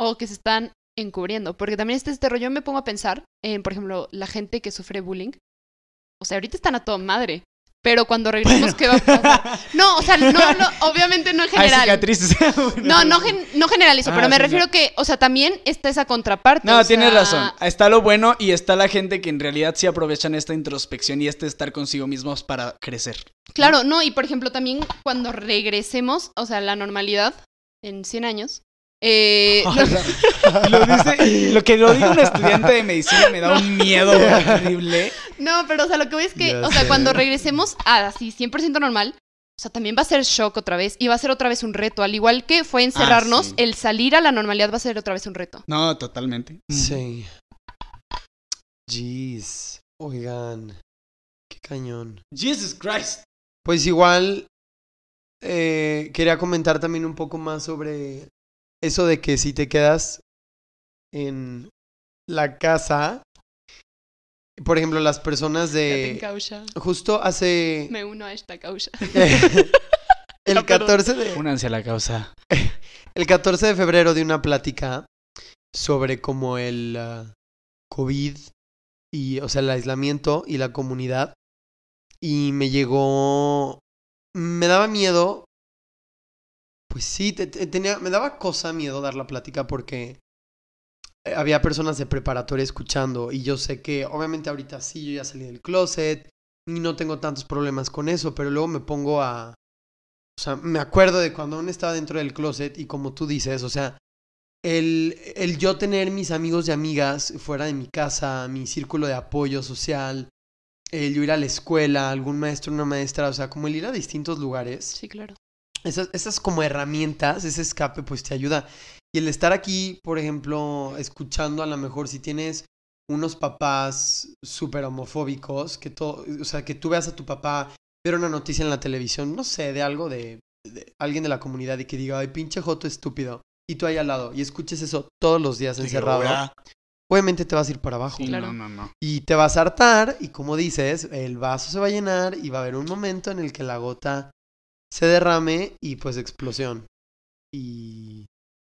O que se están encubriendo. Porque también este, este rollo, yo me pongo a pensar en, por ejemplo, la gente que sufre bullying. O sea, ahorita están a toda madre. Pero cuando regresemos, ¿qué va a pasar? (laughs) No, o sea, no, no, obviamente no en Hay general. cicatrices. (laughs) No, no, gen- no generalizo, Ah, pero me sí, refiero no. que, o sea, también está esa contraparte. No, tienes sea, razón. Está lo bueno y está la gente que en realidad sí aprovechan esta introspección y este estar consigo mismos para crecer. Claro, no, y por ejemplo, también cuando regresemos, o sea, la normalidad en 100 años. Eh, (laughs) lo- (laughs) Lo, dice, lo que lo diga un estudiante de medicina me da un miedo (laughs) horrible. no, pero o sea, lo que voy es que, Ya o sea, sé. cuando regresemos a así 100% normal, o sea, también va a ser shock otra vez y va a ser otra vez un reto. Al igual que fue encerrarnos, sí. el salir a la normalidad va a ser otra vez un reto. No, totalmente. Sí. Jeez. Oigan. Qué cañón. Jesus Christ. Pues igual eh, quería comentar también un poco más sobre eso de que si te quedas en la casa, por ejemplo, las personas de... Justo hace... Me uno a esta causa. (laughs) el, Ya, perdón. 14 de, Únanse a la causa. (laughs) el 14 de febrero de una plática sobre como el ah, COVID y, o sea, el aislamiento y la comunidad. Y me llegó, me daba miedo, pues sí, te- te- tenía, me daba cosa miedo dar la plática porque eh, había personas de preparatoria escuchando y yo sé que obviamente ahorita sí, yo ya salí del closet y no tengo tantos problemas con eso, pero luego me pongo a, o sea, me acuerdo de cuando aún estaba dentro del closet y como tú dices, o sea, el, el yo tener mis amigos y amigas fuera de mi casa, mi círculo de apoyo social, el yo ir a la escuela, algún maestro, una maestra, o sea, como el ir a distintos lugares, Sí, claro. Esas, esas como herramientas, ese escape, pues te ayuda. Y el estar aquí, por ejemplo, escuchando a lo mejor si tienes unos papás súper homofóbicos, que todo, o sea, que tú veas a tu papá ver una noticia en la televisión, no sé, de algo de, de alguien de la comunidad y que diga, ay, pinche joto estúpido, y tú ahí al lado, y escuches eso todos los días encerrado, obviamente te vas a ir para abajo. Sí, Claro. no, no, no. Y te vas a hartar y como dices, el vaso se va a llenar y va a haber un momento en el que la gota se derrame y pues explosión. Y...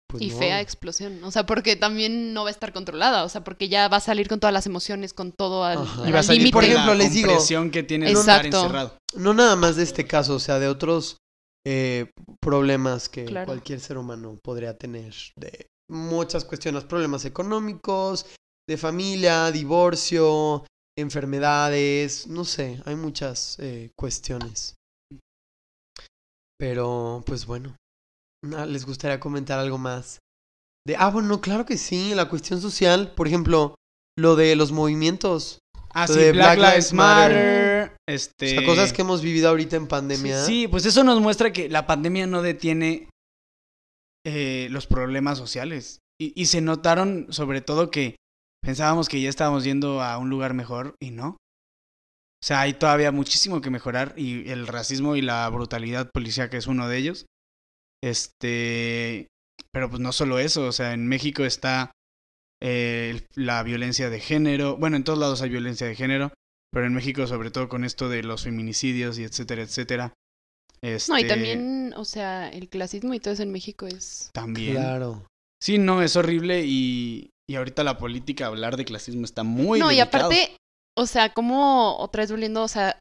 Pues y no. fea explosión. O sea, porque también no va a estar controlada. O sea, porque ya va a salir con todas las emociones, con todo al, Ajá. Y va a salir por ejemplo, la les digo- que tiene el estar Exacto. encerrado. No nada más de este caso, o sea, de otros eh, problemas que Claro. cualquier ser humano podría tener. De muchas cuestiones, problemas económicos, de familia, divorcio, enfermedades, no sé, hay muchas eh, cuestiones. Pero, pues bueno, ah, ¿les gustaría comentar algo más? De, ah, bueno, claro que sí, la cuestión social, por ejemplo, lo de los movimientos, Ah, Lo sí, de Black, Black Lives Matter. O Este... sea, cosas que hemos vivido ahorita en pandemia. Sí, pues eso nos muestra que la pandemia no detiene eh, los problemas sociales. Y, y se notaron sobre todo que pensábamos que ya estábamos yendo a un lugar mejor y no. O sea, hay todavía muchísimo que mejorar y el racismo y la brutalidad policíaca es uno de ellos. Este, pero pues no solo eso, o sea, en México está eh, la violencia de género. Bueno, en todos lados hay violencia de género, pero en México sobre todo con esto de los feminicidios y etcétera, etcétera. No, y Este, también, o sea, el clasismo y todo eso en México es... También. Claro. Sí, no, es horrible y, y ahorita la política, hablar de clasismo está muy no, y aparte, o sea, como otra vez volviendo, o sea,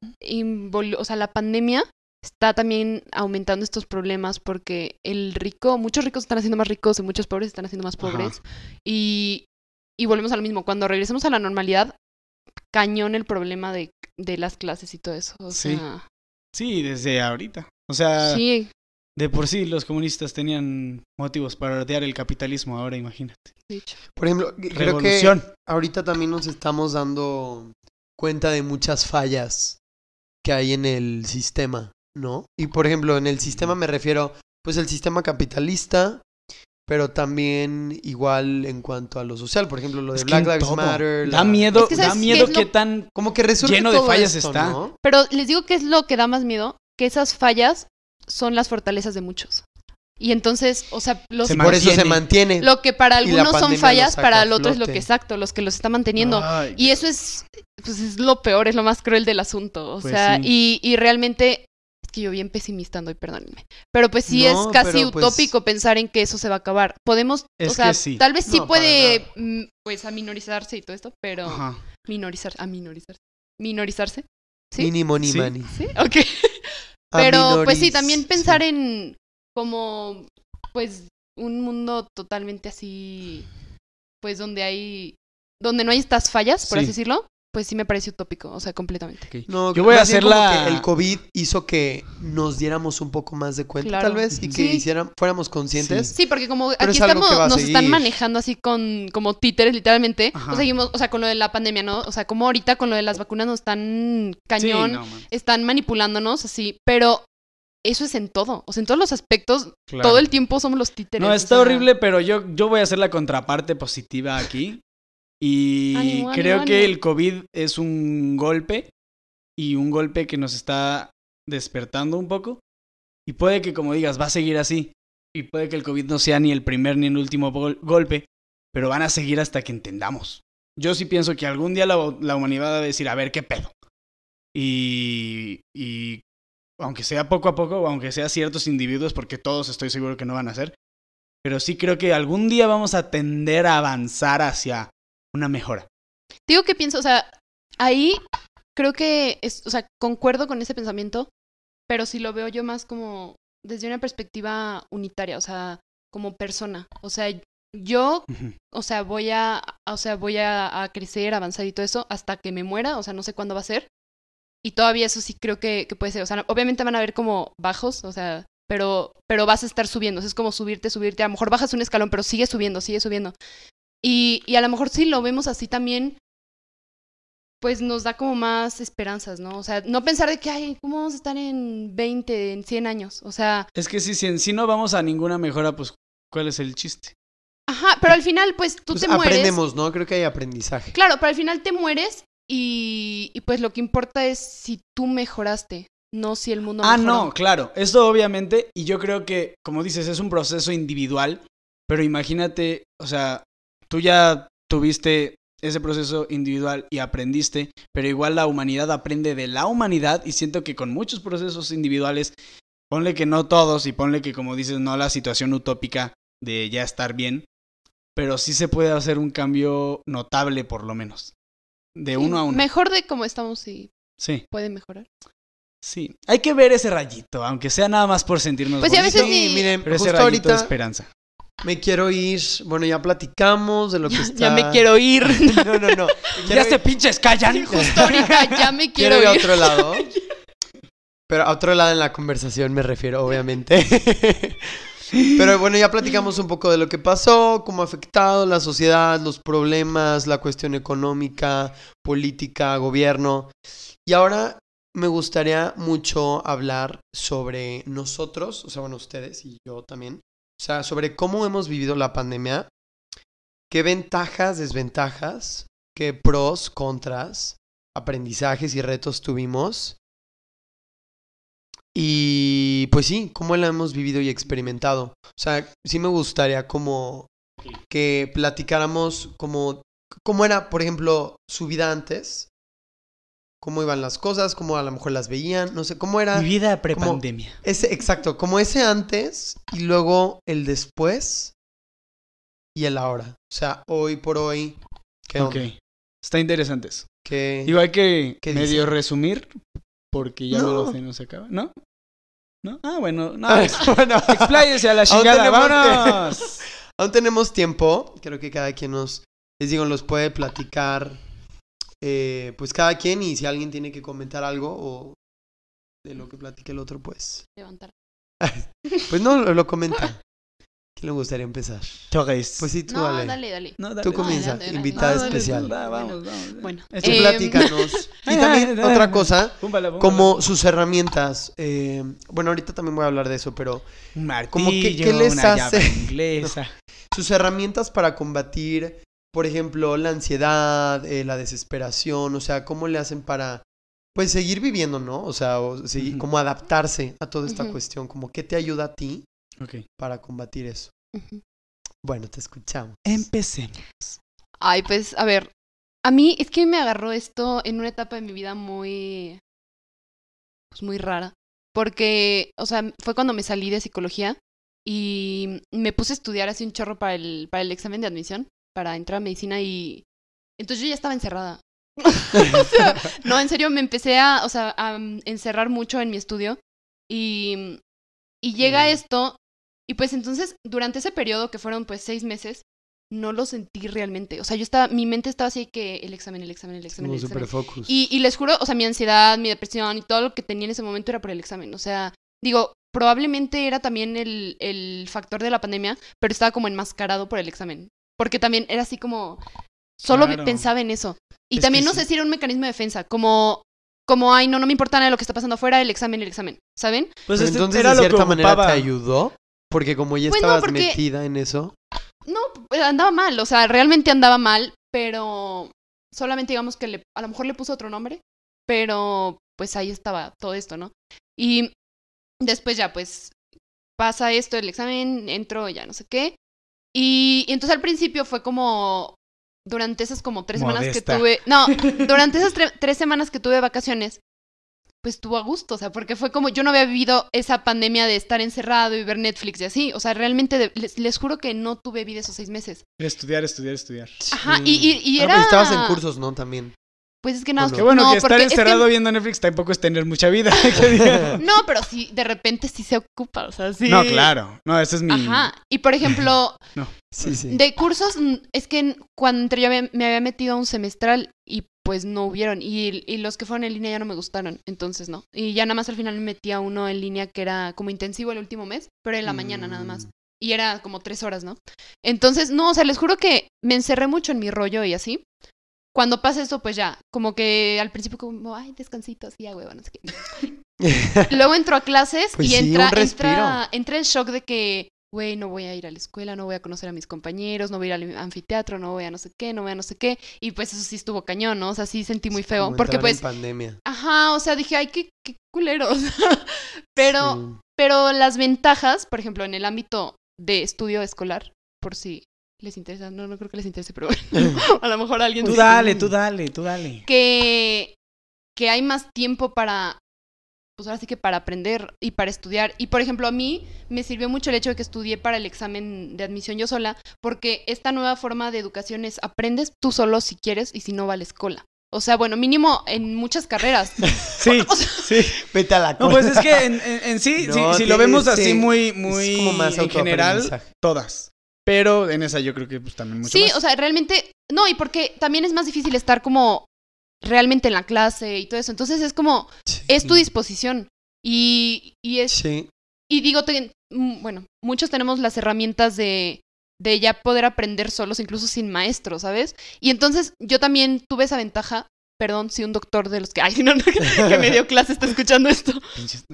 o sea, la pandemia está también aumentando estos problemas porque el rico, muchos ricos están haciendo más ricos y muchos pobres están haciendo más pobres. Y, y volvemos a lo mismo, cuando regresemos a la normalidad, cañón el problema de, de las clases y todo eso. O Sí. sea, Sí, desde ahorita. O sea, sí, de por sí los comunistas tenían motivos para odiar el capitalismo, ahora imagínate. de hecho. Por ejemplo, creo que ahorita también nos estamos dando cuenta de muchas fallas que hay en el sistema, ¿no? Y por ejemplo, en el sistema me refiero, pues el sistema capitalista, pero también igual en cuanto a lo social, por ejemplo, lo de Es que Black Lives todo. Matter. Da la- miedo, Es que da ¿sabes qué miedo es lo- qué tan... Como que lleno de fallas esto, está. ¿no? Pero les digo que es lo que da más miedo, que esas fallas son las fortalezas de muchos. Y entonces, o sea, los, Se Por eso se mantiene. lo que para algunos son fallas, para el otro es lo que exacto, los que los está manteniendo. Ay, Y eso es, pues es lo peor, es lo más cruel del asunto. O Pues sea, sí. y, y realmente, es que yo bien pesimista ando y perdónenme. Pero pues sí No, es casi pues- utópico pensar en que eso se va a acabar. Podemos, Es o sea, que sí. tal vez sí No, puede, mm, pues, aminorizarse y todo esto, pero Ajá. minorizar, aminorizarse, minorizarse. ¿Sí? Mínimo ni Sí. mani. Sí, ok. (laughs) Pero pues sí, también pensar en como, pues, un mundo totalmente así, pues donde hay, donde no hay estas fallas, por Sí. así decirlo, pues sí me parece utópico, o sea, completamente. Ok. No, Yo voy a hacer la- que el COVID hizo que nos diéramos un poco más de cuenta, Claro. tal vez, y que Sí. hicieran, fuéramos conscientes. Sí, porque como Pero aquí es estamos, nos están manejando así con como títeres literalmente, Ajá. o seguimos, o sea, con lo de la pandemia, ¿no? O sea, como ahorita con lo de las vacunas nos están cañón, Sí, no, man. están manipulándonos así, pero eso es en todo, o sea, en todos los aspectos, Claro. todo el tiempo somos los títeres. No, o está sea, horrible, pero yo, yo voy a hacer la contraparte positiva aquí. Y Ánimo, ánimo, creo que ánimo. el COVID es un golpe y un golpe que nos está despertando un poco. Y puede que, como digas, va a seguir así. Y puede que el COVID no sea ni el primer ni el último gol- golpe, pero van a seguir hasta que entendamos. Yo sí pienso que algún día la, la humanidad va a decir, a ver, ¿qué pedo? Y, y aunque sea poco a poco, o aunque sea ciertos individuos, porque todos estoy seguro que no van a ser, pero sí creo que algún día vamos a tender a avanzar hacia una mejora. Digo que pienso, o sea, ahí creo que, es, o sea, concuerdo con ese pensamiento, pero sí lo veo yo más como desde una perspectiva unitaria, o sea, como persona. O sea, yo, Ujú. o sea, voy a, o sea, voy a, a crecer, avanzar y todo eso hasta que me muera, o sea, no sé cuándo va a ser. Y todavía eso sí creo que, que puede ser, o sea, obviamente van a haber como bajos, o sea, pero, pero vas a estar subiendo, o sea, es como subirte, subirte, a lo mejor bajas un escalón, pero sigue subiendo, sigue subiendo. Y, y a lo mejor sí lo vemos así también, pues nos da como más esperanzas, ¿no? O sea, no pensar de que, ay, ¿cómo vamos a estar en 20, en 100 años? O sea, Es que si, si en sí no vamos a ninguna mejora, pues ¿cuál es el chiste? ajá, pero al final, pues tú Pues te mueres. aprendemos, ¿no? Creo que hay aprendizaje. Claro, pero al final te mueres y, y pues lo que importa es si tú mejoraste, no si el mundo ah, mejoró. no, claro, esto obviamente, y yo creo que, como dices, es un proceso individual, pero imagínate, o sea, tú ya tuviste ese proceso individual y aprendiste, pero igual la humanidad aprende de la humanidad y siento que con muchos procesos individuales, ponle que no todos y ponle que como dices, no la situación utópica de ya estar bien, pero sí se puede hacer un cambio notable por lo menos, de Sí, uno a uno. Mejor de cómo estamos y Sí, puede mejorar. sí. Hay que ver ese rayito, aunque sea nada más por sentirnos Pues a bonitos, veces Sí, miren, pero ese rayito de esperanza. Me quiero ir. Bueno, ya platicamos de lo que Ya, está. ya me quiero ir. (laughs) No, no, no. (laughs) Ya se pinches callan. Justo (laughs) ahorita ya me Quiero quiero, ir a otro lado. Pero a otro lado en la conversación me refiero, obviamente. Pero bueno, ya platicamos un poco de lo que pasó, cómo ha afectado la sociedad, los problemas, la cuestión económica, política, gobierno. Y ahora me gustaría mucho hablar sobre nosotros, o sea, bueno, ustedes y yo también. O sea, sobre cómo hemos vivido la pandemia, qué ventajas, desventajas, qué pros, contras, aprendizajes y retos tuvimos. Y pues sí, cómo la hemos vivido y experimentado. O sea, sí me gustaría como que platicáramos como cómo era, por ejemplo, su vida antes, cómo iban las cosas, cómo a lo mejor las veían, no sé, cómo era Mi vida prepandemia. ese exacto, como ese antes y luego el después y el ahora. O sea, hoy por hoy, ¿qué Ok. onda? Está interesante eso. ¿Qué- Digo, hay que ¿Qué medio dice? resumir porque ya No. no se nos acaba. ¿No? ¿No? Ah, bueno. No, Ah, (laughs) bueno, expláyese a la Aún chingada. tenemos ¡Vámonos! (laughs) Aún tenemos tiempo. Creo que cada quien nos, les digo, los puede platicar. Eh, pues cada quien, y si alguien tiene que comentar algo o de lo que platique el otro, pues. Levantar. (laughs) Pues no, lo, lo comenta. (laughs) ¿Quién le gustaría empezar? Torres. Pues sí, tú, No, Ale. dale, dale. No, dale. Tú No, comienza, adelante, adelante. invitada dale, especial. va, vamos, vamos. Bueno, Eso Tú eh, platícanos. (laughs) Y también otra cosa, Púmbala, púmbala. como sus herramientas. eh, bueno, ahorita también voy a hablar de eso, pero martillo, como que- ¿qué les una hace? llave inglesa. sus herramientas para combatir, por ejemplo, la ansiedad, eh, la desesperación, o sea, ¿cómo le hacen para pues seguir viviendo, ¿no? O sea, o seguir- Ujú. como adaptarse a toda esta cuestión, como qué te ayuda a ti Ok. para combatir eso. Bueno, te escuchamos. Empecemos. Ay, pues, a ver, a mí es que me agarró esto en una etapa de mi vida muy, pues muy rara, porque, o sea, fue cuando me salí de psicología y me puse a estudiar así un chorro para el, para el examen de admisión, para entrar a medicina y entonces yo ya estaba encerrada. (laughs) o sea, no, en serio, me empecé a, o sea, a mm, encerrar mucho en mi estudio y, y llega esto y pues entonces durante ese periodo que fueron pues seis meses, no lo sentí realmente. O sea, yo estaba, mi mente estaba así que el examen, el examen, el examen, Como el examen. focus. Y, y les juro, o sea, mi ansiedad, mi depresión y todo lo que tenía en ese momento era por el examen. O sea, digo, probablemente era también el, el factor de la pandemia, pero estaba como enmascarado por el examen. Porque también era así como, solo Claro. pensaba en eso. Y Es también no sí. sé si era un mecanismo de defensa, como, como, ay, no, no me importa nada de lo que está pasando afuera, el examen, el examen, ¿saben? Pues este entonces, era de lo que cierta manera, ocupaba. te ayudó. Porque como ya Pues no, estabas porque- metida en eso. No, pues, andaba mal, o sea, realmente andaba mal, pero solamente digamos que le, a lo mejor le puso otro nombre, pero pues ahí estaba todo esto, ¿no? Y después ya, pues pasa esto, el examen, entro, ya no sé qué. Y, y entonces al principio fue como, durante esas como tres semanas que tuve, no, (laughs) durante esas tre- tres semanas que tuve vacaciones, pues estuvo a gusto, o sea, porque fue como yo no había vivido esa pandemia de estar encerrado y ver Netflix y así, o sea, realmente de- les, les juro que no tuve vida esos seis meses. Estudiar, estudiar, estudiar. Ajá, Sí. y, y, y Ah, era... pero estabas en cursos, ¿no? También. Pues es que nada, Bueno. Qué bueno no, que estar es que- encerrado viendo Netflix tampoco es tener mucha vida. (laughs) que. (laughs) No, pero sí, de repente sí se ocupa, o sea, sí. No, claro. No, ese es mi. Ajá, y por ejemplo, (laughs) Sí, sí. de cursos, mm, es que cuando entré yo me había metido a un semestral y pues no hubieron, y, y los que fueron en línea ya no me gustaron, entonces no. Y ya nada más al final me metí a uno en línea que era como intensivo el último mes, pero en la mañana nada más. Mm. Y era como tres horas, ¿no? Entonces, no, o sea, les juro que me encerré mucho en mi rollo y así. Cuando pasa eso, pues ya, como que al principio como, ay, descansito, así, a huevo, no sé qué. (laughs) Luego entro a clases Pues y sí, entra, respiro. entra, entra el shock de que, güey, no voy a ir a la escuela, no voy a conocer a mis compañeros, no voy a ir al anfiteatro, no voy a no sé qué, no voy a no sé qué. Y pues eso sí estuvo cañón, ¿no? O sea, sí sentí muy feo. Porque en pues, pandemia. ajá, o sea, dije, ay, qué, qué culeros. (laughs) Pero, Sí. pero las ventajas, por ejemplo, en el ámbito de estudio escolar, por si les interesa, no, no creo que les interese, pero (laughs) bueno, (laughs) a lo mejor alguien Tú dale, tú dale, tú dale. que, que hay más tiempo para, pues ahora sí que para aprender y para estudiar. Y por ejemplo, a mí me sirvió mucho el hecho de que estudié para el examen de admisión yo sola, porque esta nueva forma de educación es aprendes tú solo si quieres y si no vales cola. O sea, bueno, mínimo en muchas carreras. (laughs) Sí, sí. Vete a la No, cola. pues es que en, en- en sí, No, si, si lo vemos así sí. muy, Es muy como más en general, todas. Pero en esa yo creo que pues también mucho sí, más. o sea, realmente, no, y porque también es más difícil estar como realmente en la clase y todo eso. Entonces es como, es tu disposición. Y, y es Sí. Y digo, te- mm, bueno, muchos tenemos las herramientas de, de ya poder aprender solos, incluso sin maestro, ¿sabes? Y entonces yo también tuve esa ventaja, perdón, si un doctor de los que, (laughs) ay, no, no, que, me dio clase está escuchando esto.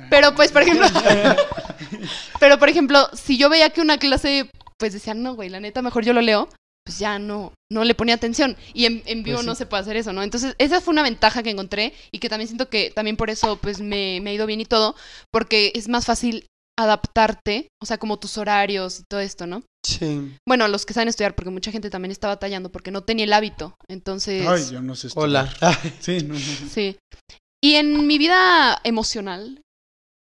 Pero pues, por ejemplo, (laughs) pero por ejemplo, si yo veía que una clase, pues decían, no, güey, la neta, mejor yo lo leo, pues ya no, no le ponía atención. Y en, en vivo Pues sí. no se puede hacer eso, ¿no? Entonces, esa fue una ventaja que encontré y que también siento que también por eso, pues me, me ha ido bien y todo, porque es más fácil adaptarte, o sea, como tus horarios y todo esto, ¿no? Sí. Bueno, los que saben estudiar, porque mucha gente también está batallando porque no tenía el hábito. Entonces, Ay, yo no sé estudiar. Hola. (laughs) Sí, no, no. sí. Y en mi vida emocional,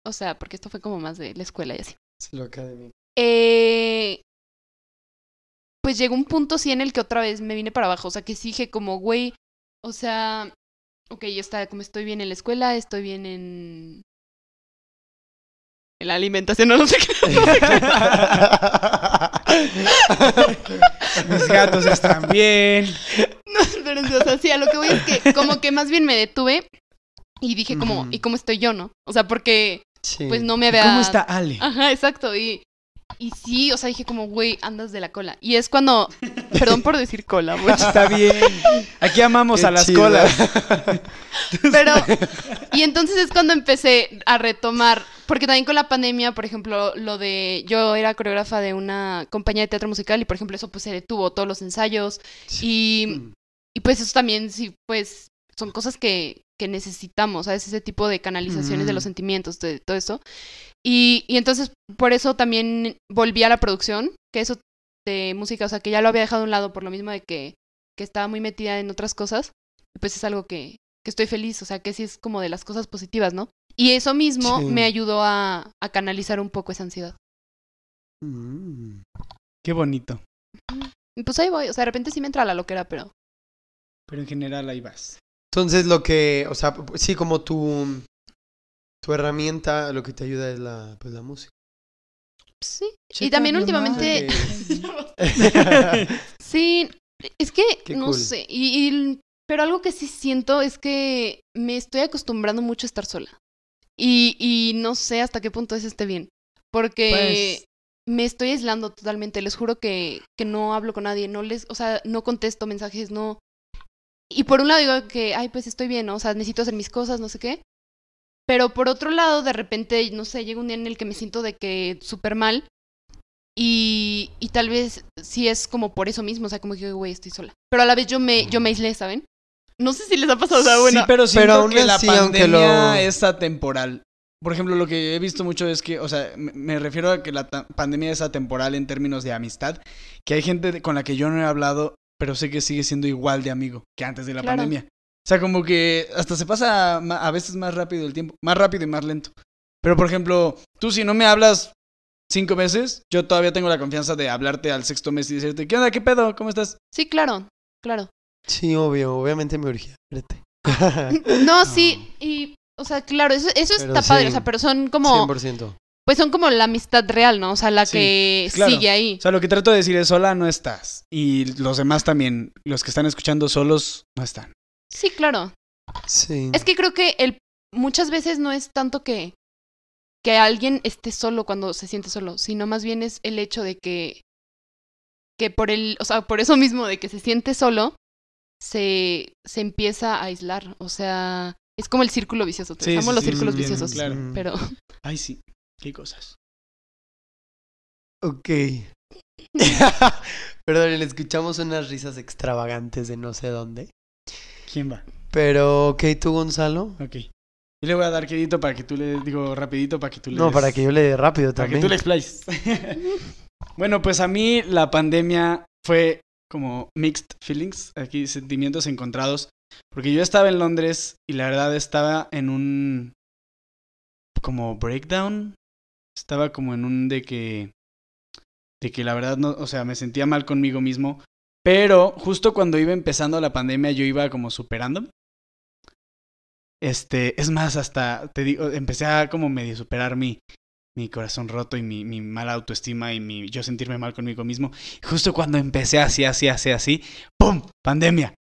o sea, porque esto fue como más de la escuela y así. Es lo académico. eh, pues llegó un punto sí en el que otra vez me vine para abajo. O sea, que sí dije como, güey, o sea, ok, ya está, como estoy bien en la escuela, estoy bien en... En la alimentación, (laughs) no, no sé qué. (laughs) Mis gatos están bien. No, pero o sea, sí, a lo que voy es que como que más bien me detuve y dije como. ¿y cómo estoy yo, no? O sea, porque Sí. pues no me ¿Y había... ¿Cómo está Ale? Ajá, exacto. Y, y sí, o sea, dije como, güey, andas de la cola. Y es cuando, (laughs) perdón por decir cola, güey. Está bien. Aquí amamos Qué a las chido. colas. (laughs) Pero, y entonces es cuando empecé a retomar, porque también con la pandemia, por ejemplo, lo de, yo era coreógrafa de una compañía de teatro musical y, por ejemplo, eso pues se detuvo, todos los ensayos. Y, Mm. y pues eso también, sí, pues son cosas que, que necesitamos, ¿sabes? Ese tipo de canalizaciones de los Mm. sentimientos, de todo eso. Y, y entonces, por eso también volví a la producción, que eso de música, o sea, que ya lo había dejado a un lado por lo mismo de que, que estaba muy metida en otras cosas, pues es algo que, que estoy feliz, o sea, que sí es como de las cosas positivas, ¿no? Y eso mismo Sí. me ayudó a, a canalizar un poco esa ansiedad. Mm. Qué bonito. Pues ahí voy, o sea, de repente sí me entra la loquera, pero Pero en general ahí vas. Entonces lo que, o sea, sí, como tu, tu herramienta, lo que te ayuda es la, pues, la música. sí. y también últimamente, (laughs) sí, es que, Qué no cool. sé, y, y- pero algo que sí siento es que me estoy acostumbrando mucho a estar sola. Y, y no sé hasta qué punto eso esté bien. Porque Pues- me estoy aislando totalmente. Les juro que, que no hablo con nadie. No les, o sea, no contesto mensajes, no. Y por un lado digo que, ay, pues estoy bien, ¿no? O sea, necesito hacer mis cosas, no sé qué. Pero por otro lado, de repente, no sé, llega un día en el que me siento de que súper mal. Y, y tal vez sí es como por eso mismo, o sea, como que, güey, estoy sola. Pero a la vez yo me, yo me aislé, ¿saben? No sé si les ha pasado, o sea, bueno. sí, pero siento aún que la pandemia lo- es atemporal. Por ejemplo, lo que he visto mucho es que, o sea, me- refiero a que la pandemia es atemporal en términos de amistad, que hay gente con la que yo no he hablado, pero sé que sigue siendo igual de amigo que antes de la Claro. pandemia. O sea, como que hasta se pasa a veces más rápido el tiempo, más rápido y más lento. Pero, por ejemplo, tú si no me hablas cinco meses, yo todavía tengo la confianza de hablarte al sexto mes y decirte, ¿qué onda? ¿Qué pedo? ¿Cómo estás? Sí, claro, claro. Sí, obvio, obviamente me urgía. (laughs) No, sí, y, o sea, claro, eso, eso Pero está padre, o sea, pero son como, 100%. pues son como la amistad real, ¿no? O sea, la Sí, que claro. sigue ahí. O sea, lo que trato de decir es, sola no estás. Y los demás también, los que están escuchando solos, no están. Sí, claro. Sí. Es que creo que el, muchas veces no es tanto que, que alguien esté solo cuando se siente solo, sino más bien es el hecho de que, que por el, o sea, por eso mismo de que se siente solo, se, se empieza a aislar. O sea, es como el círculo vicioso. Sí, Amo sí, los círculos bien, viciosos. claro. Pero Ay, sí. Qué cosas. Ok. (laughs) Perdón, escuchamos unas risas extravagantes de no sé dónde. ¿Quién va? Pero, ok, tú, Gonzalo. Ok. Yo le voy a dar quedito para que tú le digo rapidito para que tú le No, des- para que yo le dé rápido para que también. tú le explayes. (laughs) bueno, pues a mí la pandemia fue como mixed feelings, aquí sentimientos encontrados, porque yo estaba en Londres y la verdad estaba en un como breakdown, estaba como en un de que de que la verdad no, o sea, me sentía mal conmigo mismo, pero justo cuando iba empezando la pandemia yo iba como superándome. Este, es más, hasta te digo, empecé a como medio superar mi, mi corazón roto y mi, mi mala autoestima y mi yo sentirme mal conmigo mismo. Justo cuando empecé así, así, así, así, ¡pum! Pandemia.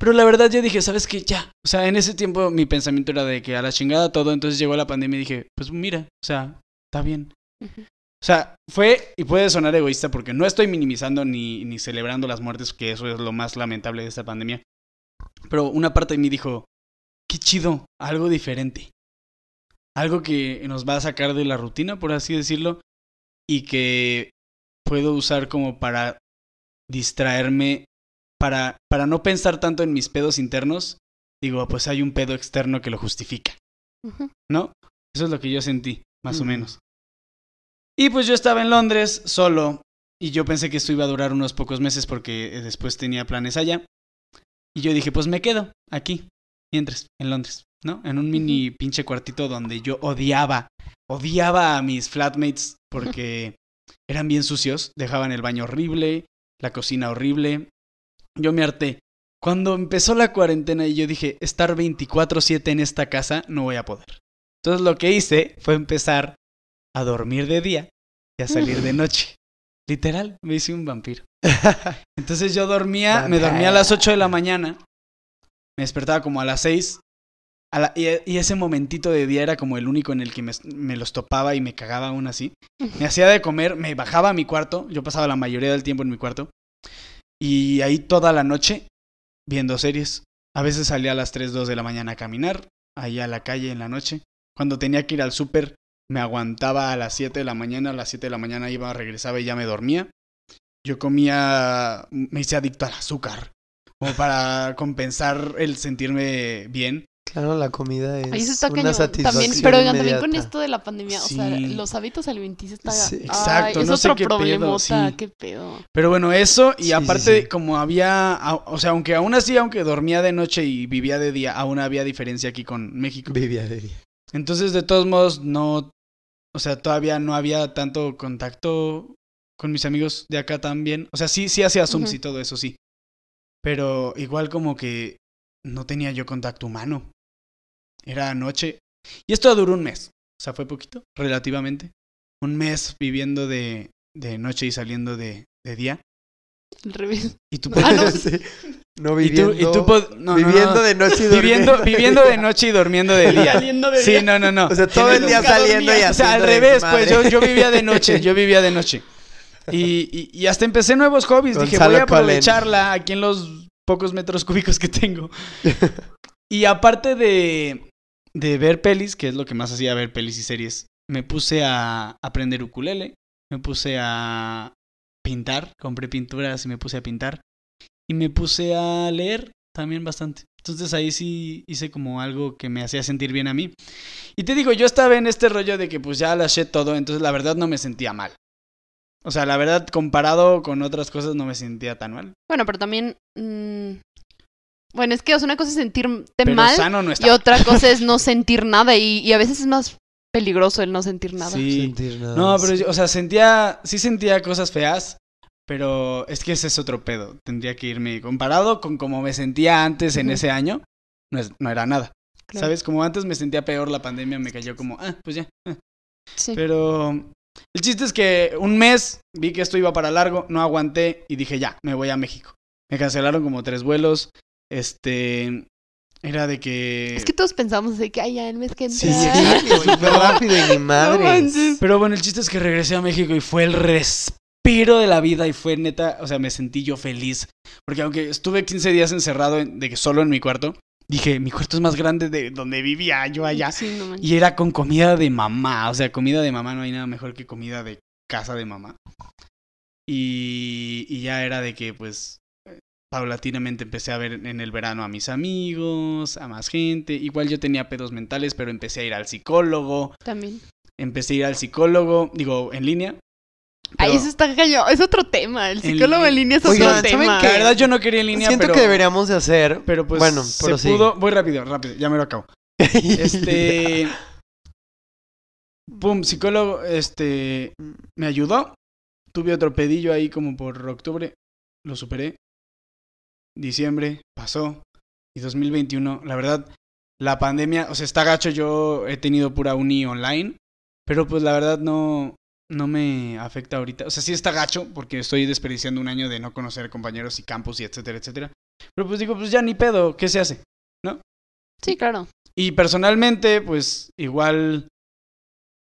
Pero la verdad yo dije, ¿sabes qué? Ya. O sea, en ese tiempo mi pensamiento era de que a la chingada todo, entonces llegó la pandemia y dije, pues mira, o sea, está bien. Ujú. O sea, fue, y puede sonar egoísta porque no estoy minimizando ni, ni celebrando las muertes, que eso es lo más lamentable de esta pandemia. Pero una parte de mí dijo, qué chido, algo diferente. Algo que nos va a sacar de la rutina, por así decirlo, y que puedo usar como para distraerme, para, para no pensar tanto en mis pedos internos. Digo, pues hay un pedo externo que lo justifica. ¿no? Eso es lo que yo sentí, más o Mm. menos. Y pues yo estaba en Londres solo y yo pensé que esto iba a durar unos pocos meses porque eh, después tenía planes allá. Y yo dije, pues me quedo aquí, mientras, en Londres, ¿no? En un mini pinche cuartito donde yo odiaba, odiaba a mis flatmates porque (laughs) eran bien sucios, dejaban el baño horrible, la cocina horrible. Yo me harté. Cuando empezó la cuarentena y yo dije, estar 24/7 en esta casa, no voy a poder. Entonces lo que hice fue empezar a dormir de día y a salir de noche. Literal, me hice un vampiro. (laughs) Entonces yo dormía, me dormía a las 8 de la mañana, me despertaba como a las 6. a la- y, y ese momentito de día era como el único en el que me, me los topaba y me cagaba aún así. Me hacía de comer, me bajaba a mi cuarto, yo pasaba la mayoría del tiempo en mi cuarto. Y ahí toda la noche viendo series. A veces salía a las 3, 2 de la mañana a caminar, ahí a la calle en la noche. Cuando tenía que ir al súper, me aguantaba a las 7 de la mañana, a las 7 de la mañana iba, regresaba y ya me dormía. Yo comía, me hice adicto al azúcar, como para (laughs) compensar el sentirme bien. Claro, la comida es Ahí se está una cañón. satisfacción También, pero oigan, también con esto de la pandemia, o sea, los hábitos alimenticios está... Sí. Ay, Exacto, es no sé otro qué pedo, problemota, sí. qué pedo. Pero bueno, eso, y aparte, sí. como había, o sea, aunque aún así, aunque dormía de noche y vivía de día, aún había diferencia aquí con México. Vivía de día. Entonces, de todos modos, no, o sea, todavía no había tanto contacto con mis amigos de acá también. O sea, sí, sí hacía Zooms y todo eso, sí. Pero igual como que no tenía yo contacto humano. Era noche. Y esto duró un mes. O sea, fue poquito, relativamente. Un mes viviendo de, de noche y saliendo de, de día. Al revés. Y tú, (laughs) Ah, no. (laughs) Sí. No y tú, viviendo. y tú no, viviendo no. de noche y (laughs) viviendo, durmiendo. viviendo de noche y durmiendo de día. Saliendo de Sí, día. no, no, no. O sea, todo el día saliendo y dormía. O sea, al haciendo revés, pues yo, yo vivía de noche, (laughs) yo vivía de noche. Y, y, y hasta empecé nuevos hobbies. Dije, voy a Colen. aprovecharla aquí en los pocos metros cúbicos que tengo. (laughs) Y aparte de, de ver pelis, que es lo que más hacía ver pelis y series, me puse a aprender ukulele, me puse a pintar, compré pinturas y me puse a pintar. Y me puse a leer también bastante. Entonces ahí sí hice como algo que me hacía sentir bien a mí. Y te digo, yo estaba en este rollo de que pues ya lâché todo, entonces la verdad no me sentía mal. O sea, la verdad, comparado con otras cosas, no me sentía tan mal. Bueno, pero también... mm, Bueno, es que o sea, una cosa es sentirte Pero mal sano no y otra cosa es (laughs) no sentir nada y, y a veces es más peligroso el no sentir nada. Sí. Sentir nada. No, pero yo, o sea, sentía, sí sentía cosas feas, pero es que ese es otro pedo. Tendría que irme comparado con como me sentía antes en ese año, no, es- no era nada. Claro. ¿Sabes? Como antes me sentía peor, la pandemia me cayó como, ah, pues ya. ah. Sí. Pero el chiste es que un mes vi que esto iba para largo, no aguanté y dije, ya, me voy a México. Me cancelaron como tres vuelos. Este. Era de que. Es que todos pensamos de que, ay, ya el mes que entra. Sí, exacto. (laughs) Súper rápido y ni (laughs) No madre. Pero bueno, el chiste es que regresé a México y fue el respiro de la vida y fue neta, o sea, me sentí yo feliz. Porque aunque estuve 15 días encerrado en- de que solo en mi cuarto, dije, mi cuarto es más grande de donde vivía yo allá. Sí, no. Y era con comida de mamá, o sea, comida de mamá no hay nada mejor que comida de casa de mamá. Y, y ya era de que pues paulatinamente empecé a ver en el verano a mis amigos, a más gente. Igual yo tenía pedos mentales, pero empecé a ir al psicólogo. También. Empecé a ir al psicólogo, digo, en línea. Ay, pero eso está cañón. Es otro tema. El psicólogo en línea es Oigan, otro ¿saben tema. qué? La verdad yo no quería en línea, Siento pero... que deberíamos de hacer. Pero pues Bueno, se prosigue. pudo... Voy rápido, rápido, ya me lo acabo. (laughs) Este... Pum, psicólogo, este... Me ayudó. Tuve otro pedillo ahí como por octubre. Lo superé. Diciembre, pasó. Y 2021, la verdad, la pandemia, o sea, está gacho. Yo he tenido pura uni online. Pero pues la verdad no, no me afecta ahorita. O sea, sí está gacho porque estoy desperdiciando un año de no conocer compañeros y campus y etcétera, etcétera. Pero pues digo, pues ya ni pedo, ¿qué se hace? Sí, claro. Y personalmente, pues igual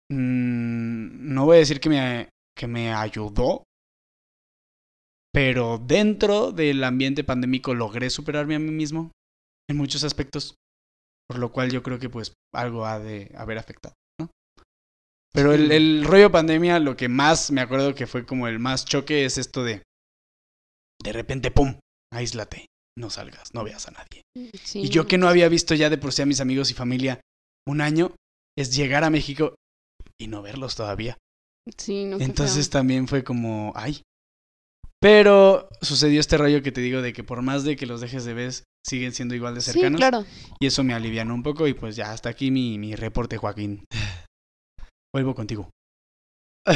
mm, no voy a decir que me, que me ayudó, pero dentro del ambiente pandémico logré superarme a mí mismo en muchos aspectos, por lo cual yo creo que pues algo ha de haber afectado, ¿no? Pero el, el rollo pandemia, lo que más me acuerdo que fue como el más choque es esto de de repente, ¡pum! Aíslate, no salgas, no veas a nadie. Sí, Y yo que no había visto ya de por sí a mis amigos y familia un año, es llegar a México y no verlos todavía. Sí, no, Entonces también fue como, ay. Pero sucedió este rollo que te digo de que por más de que los dejes de ver, siguen siendo igual de Sí, cercanos. claro. Y eso me alivianó un poco y pues ya hasta aquí mi, mi reporte, Joaquín. (laughs) Vuelvo contigo. (laughs)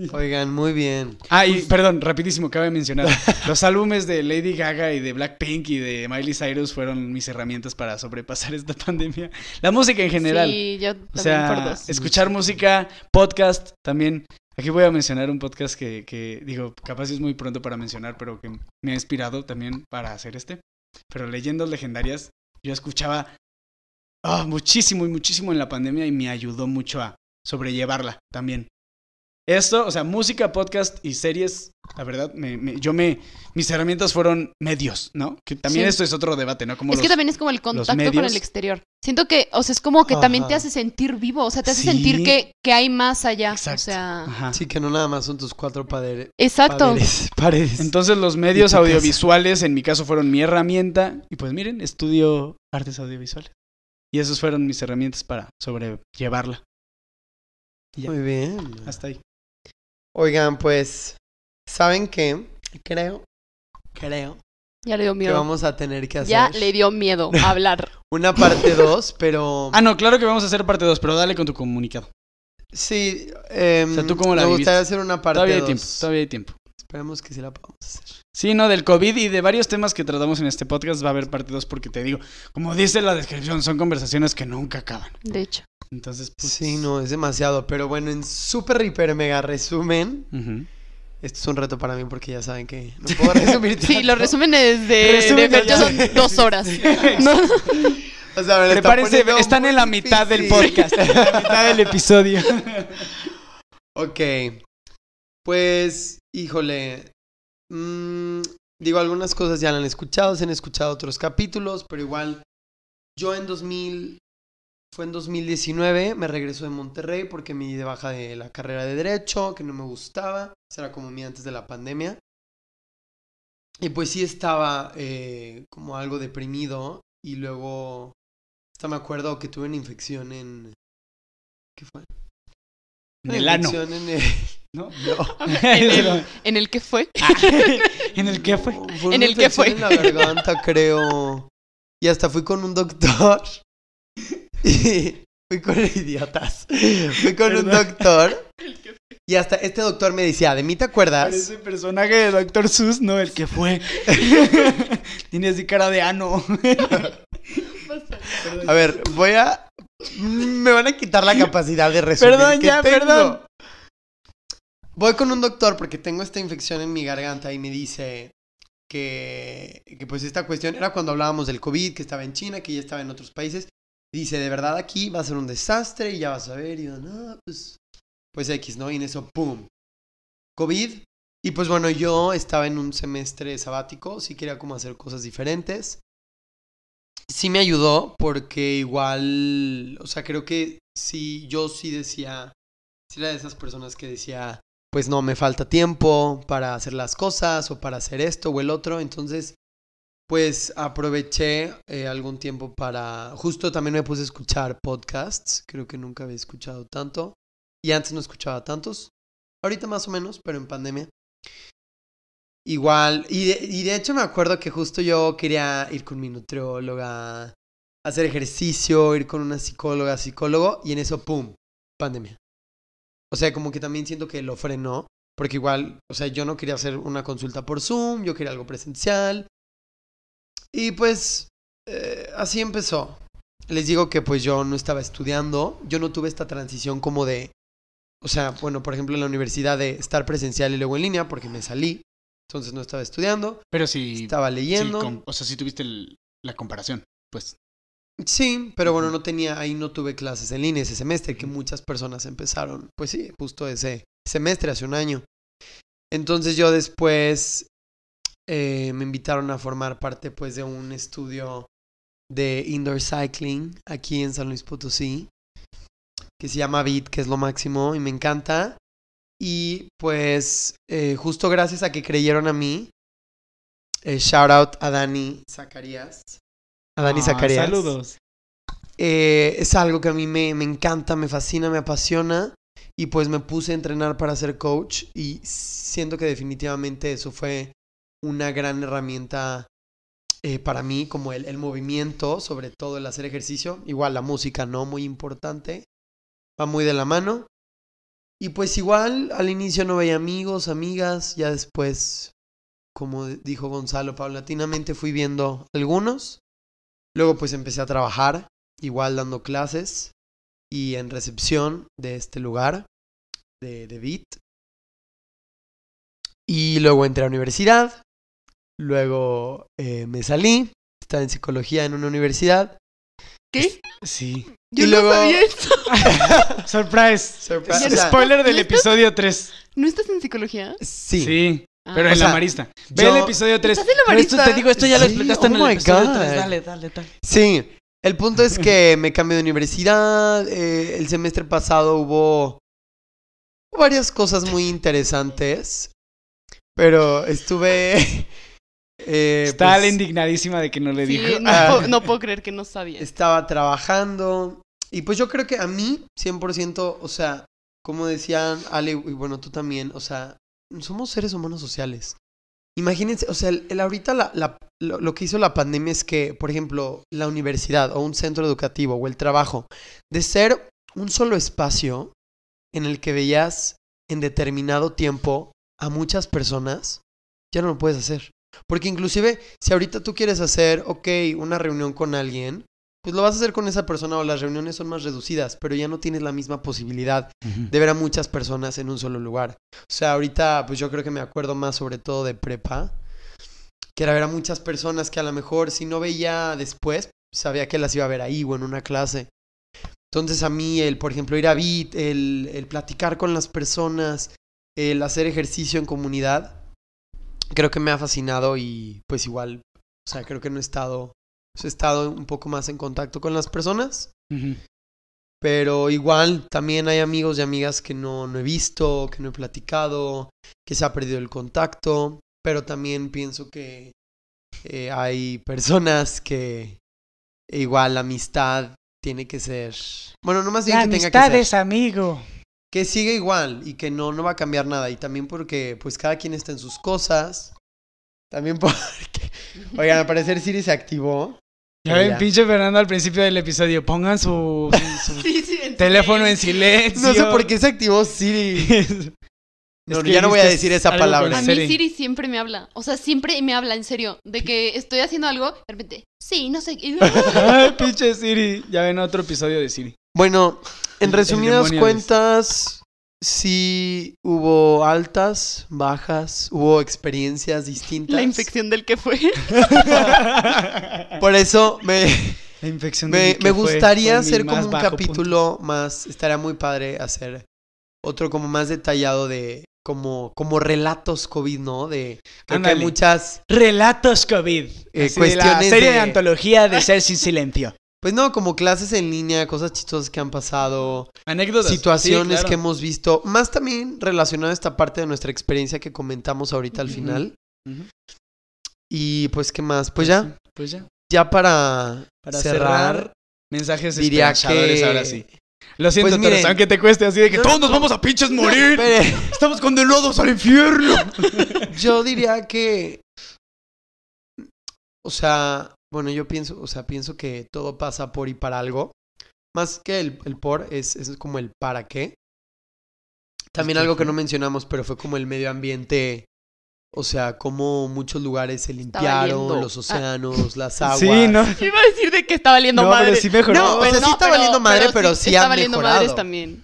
Ok. Oigan, muy bien. Ah, y perdón, rapidísimo, cabe mencionar. Los álbumes de Lady Gaga y de Blackpink y de Miley Cyrus fueron mis herramientas para sobrepasar esta (laughs) pandemia. La música en general. Sí, yo también O sea, por dos. escuchar música, podcast también. Aquí voy a mencionar un podcast que, que, digo, capaz es muy pronto para mencionar, pero que me ha inspirado también para hacer este. Pero leyendas legendarias, yo escuchaba ah, muchísimo y muchísimo en la pandemia y me ayudó mucho a sobrellevarla también. Esto, o sea, música, podcast y series, la verdad, me, me- yo me, mis herramientas fueron medios, ¿no? Que también Sí. esto es otro debate, ¿no? Como es que también es como el contacto con el exterior. Siento que, o sea, es como que también te hace sentir vivo, o sea, te hace Sí. sentir que, que hay más allá. Exacto. O sea, Ajá. Sí, que no nada más son tus cuatro exacto. paredes. (laughs) paredes. Entonces los medios audiovisuales en mi caso fueron mi herramienta y pues miren, estudio artes audiovisuales. Y esas fueron mis herramientas para sobrellevarla. Y ya, Muy bien. hasta ahí. Oigan, pues, ¿saben qué? Creo, creo Ya le dio que miedo. vamos a tener que hacer Ya le dio miedo (laughs) hablar. una parte 2, pero Ah, no, claro que vamos a hacer parte 2, pero dale con tu comunicado. sí, em, O sea, ¿tú cómo la me viviste? gustaría hacer una parte Todavía hay 2. tiempo, todavía hay tiempo. Esperemos que sí la podamos hacer. Sí, no, del COVID y de varios temas que tratamos en este podcast va a haber parte 2 porque te digo, como dice la descripción, son conversaciones que nunca acaban. De hecho. Entonces, pues... Sí, no, es demasiado, pero bueno, en súper, hiper, mega resumen, esto es un reto para mí porque ya saben que no (laughs) puedo resumir Sí, los resúmenes de, Resumen de de- son dos horas. (laughs) ¿no? O sea, me está Prepárense, poniendo están en la mitad del podcast, en la mitad del episodio. (laughs) Ok. Pues, híjole. Mm, digo, algunas cosas ya la han escuchado, se han escuchado otros capítulos, pero igual yo en 2000, fue en 2019, me regreso de Monterrey porque me di de baja de la carrera de Derecho, que no me gustaba. Eso era como mi antes de la pandemia. Y pues sí estaba eh, como algo deprimido y luego, hasta me acuerdo que tuve una infección en... ¿Qué fue? En el ano. en el... ¿No? (laughs) En (laughs) el, en el que fue. (laughs) ¿En el qué fue? Fue ¿En el qué fue? En la garganta, creo. Y hasta fui con un doctor. Y fui con idiotas. Fui con un doctor. Y hasta este doctor me decía, ¿de mí te acuerdas? Parece personaje de Doctor Sus, no, el que fue. Tiene así cara de ano. A ver, voy a... Me van a quitar la capacidad de resumir Perdón, que ya, tengo. perdón. Voy con un doctor porque tengo esta infección en mi garganta y me dice que, que pues esta cuestión era cuando hablábamos del COVID, que estaba en China, que ya estaba en otros países. Dice, de verdad aquí va a ser un desastre y ya vas a ver. Y yo, no, pues, pues X, ¿no? Y en eso, ¡pum! COVID. Y pues bueno, yo estaba en un semestre sabático, sí quería como hacer cosas diferentes. Sí me ayudó porque igual, o sea, creo que sí, yo sí decía, sí era de esas personas que decía, pues no, me falta tiempo para hacer las cosas o para hacer esto o el otro. Entonces, pues aproveché eh, algún tiempo para, justo también me puse a escuchar podcasts, creo que nunca había escuchado tanto. Y antes no escuchaba tantos. Ahorita más o menos, pero en pandemia. Igual, y de, y de hecho me acuerdo que justo yo quería ir con mi nutrióloga, hacer ejercicio, ir con una psicóloga, psicólogo, y en eso, ¡pum! Pandemia. O sea, como que también siento que lo frenó, porque igual, o sea, yo no quería hacer una consulta por Zoom, yo quería algo presencial. Y pues, eh, así empezó. Les digo que pues yo no estaba estudiando, yo no tuve esta transición como de, o sea, bueno, por ejemplo en la universidad de estar presencial y luego en línea, porque me salí, entonces no estaba estudiando, Pero sí. estaba sí, leyendo. o sea, sí tuviste el- la comparación, pues. Sí, pero bueno, no tenía, ahí no tuve clases en línea ese semestre, que muchas personas empezaron, pues sí, justo ese semestre, hace un año. Entonces yo después eh, me invitaron a formar parte pues de un estudio de indoor cycling aquí en San Luis Potosí, que se llama BIT, que es lo máximo y me encanta. Y pues eh, justo gracias a que creyeron a mí, eh, shout out a Dani Zacarías. A Dani Ah, Zacarías. Saludos. Eh, es algo que a mí me, me encanta, me fascina, me apasiona. Y pues me puse a entrenar para ser coach y siento que definitivamente eso fue una gran herramienta eh, para mí, como el, el movimiento, sobre todo el hacer ejercicio. Igual la música, ¿no? Muy importante. Va muy de la mano. Y pues igual al inicio no veía amigos, amigas, ya después, como dijo Gonzalo, paulatinamente fui viendo algunos. Luego pues empecé a trabajar, igual dando clases y en recepción de este lugar, de, de BIT. Y luego entré a la universidad, luego eh, me salí, estaba en psicología en una universidad ¿Qué? Sí. Yo Y no luego- sabía (laughs) eso. Surprise. Surprise. Spoiler del episodio 3. ¿No estás en psicología? Sí. Sí. Ah. Pero O en la marista. Ve yo- el episodio 3. ¿Estás en la Pero esto marista? te digo, esto ya lo Sí, explicaste en oh el my episodio God. 3. Dale, dale, dale. Sí, el punto es que me cambié de universidad. eh, el semestre pasado hubo varias cosas muy interesantes, pero estuve... (laughs) eh, Está pues, indignadísima de que no le Sí, dijo. no, Ah. puedo, no puedo creer que no sabía. Estaba trabajando y pues yo creo que a mí, 100%, o sea, como decían Ale y bueno, tú también, o sea, somos seres humanos sociales. Imagínense, o sea, el, ahorita la- lo, lo que hizo la pandemia es que, por ejemplo, la universidad o un centro educativo o el trabajo, de ser un solo espacio en el que veías en determinado tiempo a muchas personas, ya no lo puedes hacer. Porque inclusive, si ahorita tú quieres hacer, ok, una reunión con alguien, pues lo vas a hacer con esa persona o las reuniones son más reducidas, pero ya no tienes la misma posibilidad de ver a muchas personas en un solo lugar. O sea, ahorita pues yo creo que me acuerdo más sobre todo de prepa, que era ver a muchas personas que a lo mejor si no veía después, sabía que las iba a ver ahí o en una clase. Entonces a mí el, por ejemplo, ir a BIT, el, el platicar con las personas, el hacer ejercicio en comunidad, creo que me ha fascinado y pues igual, o sea, creo que no he estado, he estado un poco más en contacto con las personas. Pero igual también hay amigos y amigas que no, no he visto, que no he platicado, que se ha perdido el contacto. Pero también pienso que eh, hay personas que igual la amistad tiene que ser... Bueno, no más bien La que tenga amistad que ser. es amigo. Que siga igual y que no, no va a cambiar nada. Y también porque pues cada quien está en sus cosas. También (laughs) porque... Oigan, al parecer Siri se activó. Ya ven, pinche Fernando al principio del episodio. Pongan su, su- (laughs) su Sí, sí, en teléfono en silencio. No sé por qué se activó Siri. (laughs) No, ya no voy a decir esa palabra. A mí Siri. Siempre me habla. O sea, siempre me habla, en serio. De que estoy haciendo algo, de repente, sí, no sé. (laughs) Ay, pinche Siri. Ya ven otro episodio de Siri. Bueno, en resumidas cuentas, sí hubo altas, bajas, hubo experiencias distintas. La infección del que fue. (laughs) Por eso me, La infección me, que gustaría fue hacer como un capítulo más, estaría muy padre hacer otro como más detallado de como, como relatos COVID, ¿no? De creo que hay muchas. Relatos COVID. Eh, Así de la cuestiones serie de... de- antología de Ser sin silencio. Pues no, como clases en línea, cosas chistosas que han pasado. Anécdotas. situaciones Sí, claro. que hemos visto, más también relacionado a esta parte de nuestra experiencia que comentamos ahorita al final. Y pues, ¿qué más? Pues ya, Pues ya. ya para, Para cerrar, cerrar, mensajes diría que... ahora sí. Lo siento, Pues miren- aunque te cueste así de que No, todos nos no. vamos a pinches No, morir. espere. Estamos condenados al infierno. (laughs) Yo diría que... O sea, bueno, yo pienso, o sea, pienso que todo pasa por y para algo. Más que el, el por, es, es como el para qué. También algo que no mencionamos, pero fue como el medio ambiente. O sea, como muchos lugares se limpiaron, los océanos, las aguas. Sí, no. Iba a decir de que está valiendo No, madre. pero sí mejoró. No, o sea, sí está valiendo madre, pero sí está han valiendo mejorado. madres también.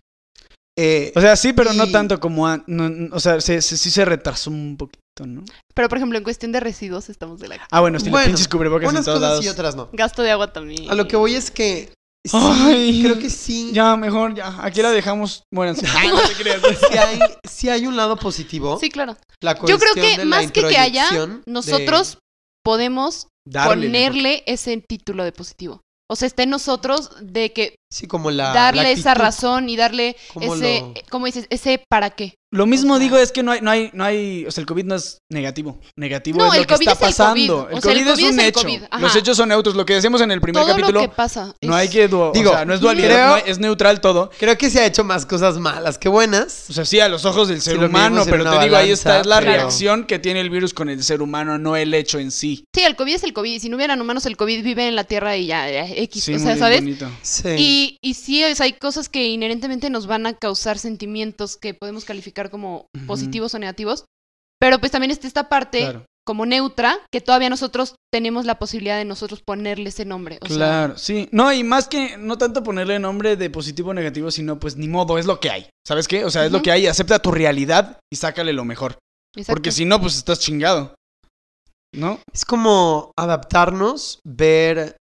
Eh, O sea, sí, pero no tanto como... no, no, o sea, se- se- sí se retrasó un poquito, ¿no? Pero, por ejemplo, en cuestión de residuos estamos de la... Ah, bueno, los Bueno, pinches cubrebocas en todos cosas lados. sí, otras no. Gasto de agua también. A lo que voy es que sí, Ay. creo que sí, Ya, mejor, ya. Aquí la dejamos. Bueno, sí. no te creas. (laughs) sí hay, sí hay un lado positivo. Sí, claro. La Yo creo que más que que haya, de- nosotros podemos Darle, ponerle ese título de positivo. O sea, está en nosotros de que Sí, como la. darle la esa razón y darle ese, lo- ¿cómo dices? Ese para qué. Lo mismo O sea- digo es que no hay, no hay, no hay, o sea, el COVID no es negativo. Negativo No, es lo el que COVID está es el COVID. pasando. O El sea, el COVID es un es hecho. COVID. Los hechos son neutros. Lo que decíamos en el primer Todo capítulo, lo que pasa. no es- hay que, du- Digo, o sea, no es dualidad, creo- no hay- es neutral todo. Creo que se ha hecho más cosas malas que buenas. O sea, sí, a los ojos del ser humano, pero te digo, ahí está, es la pero- reacción que tiene el virus con el ser humano, no el hecho en sí. Sí, el COVID es el COVID. Si no hubieran humanos, el COVID vive en la Tierra y ya, ya, X. Sí, o sea, muy ¿sabes? bonito. Sí. Y, y sí, hay cosas que inherentemente nos van a causar sentimientos que podemos calificar como positivos o negativos. Pero pues también está esta parte Claro. como neutra que todavía nosotros tenemos la posibilidad de nosotros ponerle ese nombre. O sea, Claro, sí. No, y más que no tanto ponerle nombre de positivo o negativo, sino pues ni modo, es lo que hay. ¿Sabes qué? O sea, es lo que hay, acepta tu realidad y sácale lo mejor. exacto. Porque si no, pues estás chingado. ¿No? Es como adaptarnos, ver.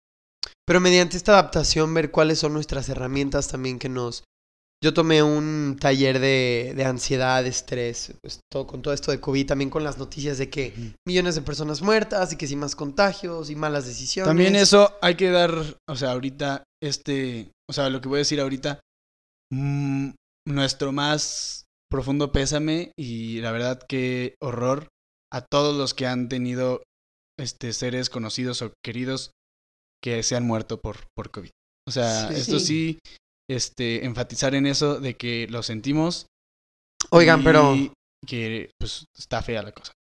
pero mediante esta adaptación ver cuáles son nuestras herramientas también que nos... Yo tomé un taller de, de ansiedad, de estrés, pues, todo, con todo esto de COVID, también con las noticias de que millones de personas muertas y que sí más contagios y malas decisiones. También eso hay que dar, o sea, ahorita, este, o sea, lo que voy a decir ahorita, mm, nuestro más profundo pésame y la verdad que horror a todos los que han tenido este seres conocidos o queridos que se han muerto por, por COVID. O sea, Sí. esto sí, este, enfatizar en eso de que lo sentimos. Oigan, y pero... Que pues está fea la cosa.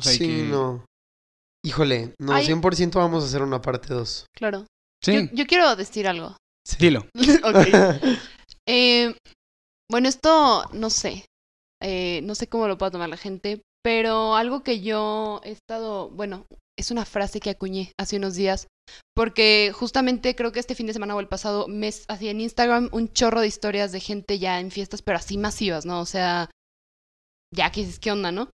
O sea, y Sí, que- no. Híjole, no, Ay. 100% vamos a hacer una parte 2. Claro. Sí, Yo, yo quiero decir algo. dilo. (laughs) ok. (laughs) Eh, bueno, esto no sé. Eh, no sé cómo lo pueda tomar la gente, pero algo que yo he estado, bueno, es una frase que acuñé hace unos días, porque justamente creo que este fin de semana o el pasado mes hacía en Instagram un chorro de historias de gente ya en fiestas, pero así masivas, ¿no? O sea, ya que dices, ¿qué onda, no?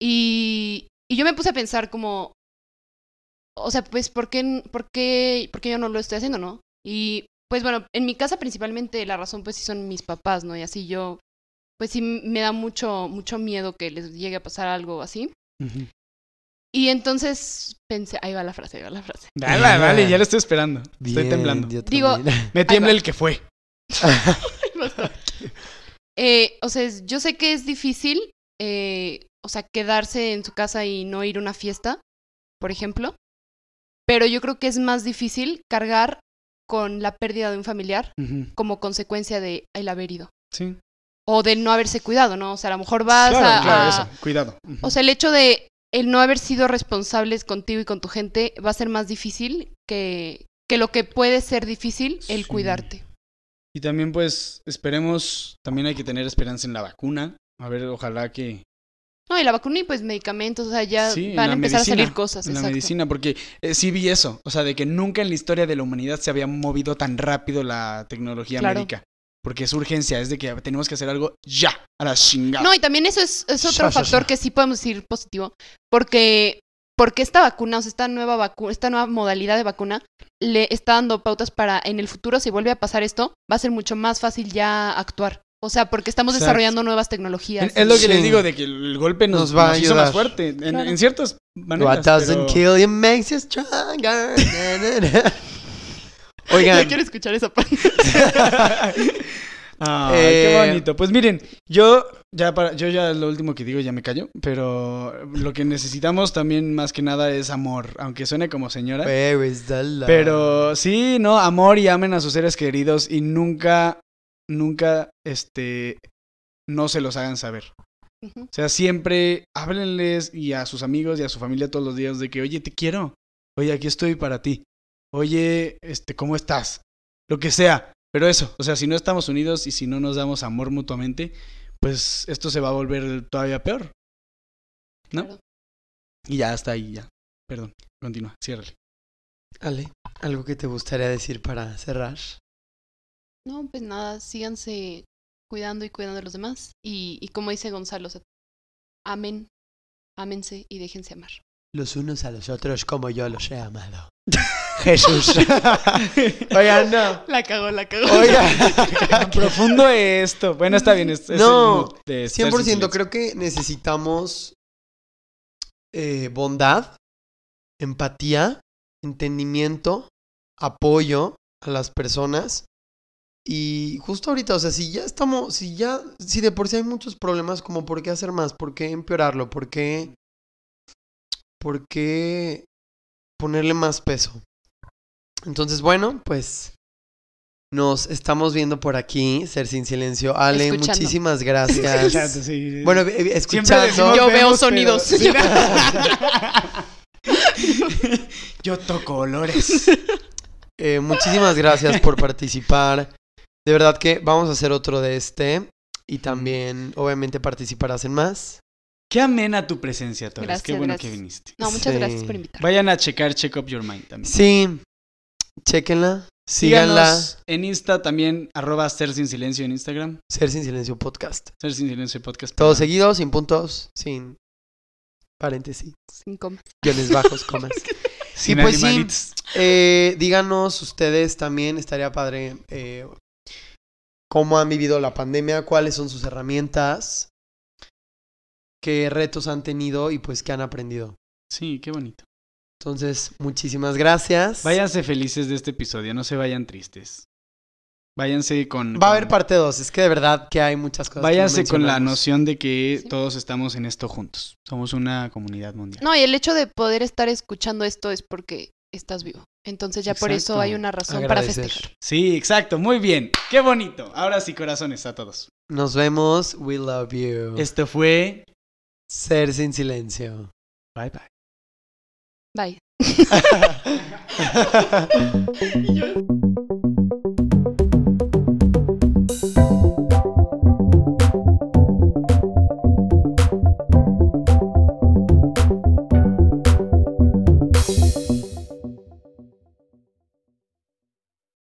Y, y yo me puse a pensar como, o sea, pues, ¿por qué, por, qué, ¿por qué yo no lo estoy haciendo, no? Y pues bueno, en mi casa principalmente la razón pues sí son mis papás, ¿no? Y así yo, pues sí me da mucho, mucho miedo que les llegue a pasar algo así. Y entonces pensé, ahí va la frase, ahí va la frase. Dale, dale, ya lo estoy esperando. Estoy temblando. yo Digo. Me tiembla el que fue. (laughs) Eh, o sea, yo sé que es difícil, eh, o sea, quedarse en su casa y no ir a una fiesta, por ejemplo, pero yo creo que es más difícil cargar con la pérdida de un familiar como consecuencia de el haber ido. Sí. O de no haberse cuidado, ¿no? O sea, a lo mejor vas claro, a, claro, a- eso. Cuidado. O sea, el hecho de el no haber sido responsables contigo y con tu gente va a ser más difícil que, que lo que puede ser difícil el Sí. cuidarte. Y también, pues, esperemos, también hay que tener esperanza en la vacuna. A ver, ojalá que No, y la vacuna y pues medicamentos, o sea, ya Sí, van a empezar medicina, a salir cosas. en la medicina, porque eh, sí vi eso. O sea, de que nunca en la historia de la humanidad se había movido tan rápido la tecnología Claro. médica. Porque es urgencia, es de que tenemos que hacer algo ya, a la chingada. No, y también eso es, es otro ya, factor ya. que sí podemos decir positivo, porque, porque esta vacuna, o sea, esta nueva vacuna, esta nueva modalidad de vacuna, le está dando pautas para en el futuro, si vuelve a pasar esto, va a ser mucho más fácil ya actuar. O sea, porque estamos Exacto. desarrollando nuevas tecnologías. Es lo que Sí. les digo, de que el golpe nos, Nos va a nos hizo más fuerte. En, Claro. en ciertas maneras. What doesn't pero- kill you makes you stronger. (laughs) Na. Yo Oigan, quiero escuchar esa parte. (laughs) Ay, Eh, qué bonito. Pues miren, yo ya para, yo ya lo último que digo ya me callo, pero lo que necesitamos también más que nada es amor, aunque suene como señora. the love? Pero sí, no, amor y amen a sus seres queridos y nunca, nunca, este, no se los hagan saber. O sea, siempre háblenles y a sus amigos y a su familia todos los días de que, oye, te quiero. Oye, aquí estoy para ti. Oye, este, ¿cómo estás? Lo que sea. Pero eso, o sea, si no estamos unidos y si no nos damos amor mutuamente, pues esto se va a volver todavía peor. ¿No? Claro. Y ya hasta ahí, ya. Perdón, continúa, ciérrale. Ale, ¿algo que te gustaría decir para cerrar? No, pues nada, síganse cuidando y cuidando de los demás. Y, y como dice Gonzalo, o sea, amen, ámense y déjense amar. Los unos a los otros como yo los he amado. (laughs) Jesús. (laughs) Oigan, no. La cagó, la cagó. Tan (laughs) profundo esto. Bueno, está bien. Es, es No, el mood de ser sin 100% silencio. creo que necesitamos eh, bondad, empatía, entendimiento, apoyo a las personas. Y justo ahorita, o sea, si ya estamos, si ya, si de por sí hay muchos problemas, como por qué hacer más, por qué empeorarlo, por qué, por qué ponerle más peso. Entonces, bueno, pues nos estamos viendo por aquí, Ser Sin Silencio. Ale, Escuchando. muchísimas (laughs) gracias. Escuchando, sí. Bueno, eh, escuchando. decimos, Yo veo sonidos. pero- (laughs) (laughs) Yo toco olores. Eh, muchísimas gracias por participar. De verdad que vamos a hacer otro de este. Y también, obviamente, participarás en más. Qué amena tu presencia, Torres. Gracias, Qué bueno gracias. que viniste. No, muchas Sí. gracias por invitarme. Vayan a checar Check Up Your Mind también. Sí, chéquenla, síganla. Síganos en Insta también, arroba Ser Sin Silencio en Instagram. Ser Sin Silencio Podcast. Ser Sin Silencio Podcast. Todo para- seguido, sin puntos, sin paréntesis, Sin comas. guiones bajos, comas. (laughs) Sin pues sí. Eh, díganos ustedes también, estaría padre, eh, cómo han vivido la pandemia, cuáles son sus herramientas, qué retos han tenido y pues qué han aprendido. Sí, qué bonito. Entonces, muchísimas gracias. Váyanse felices de este episodio, no se vayan tristes. Váyanse con... Va a haber parte 2, es que de verdad que hay muchas cosas. que no Váyanse con la noción de que Sí. todos estamos en esto juntos. Somos una comunidad mundial. No, y el hecho de poder estar escuchando esto es porque estás vivo. Entonces ya por eso hay una razón para festejar. Sí, exacto, muy bien. Qué bonito. Ahora sí, corazones a todos. Nos vemos, we love you. Esto fue... Ser sin silencio. Bye bye. Bye. (laughs)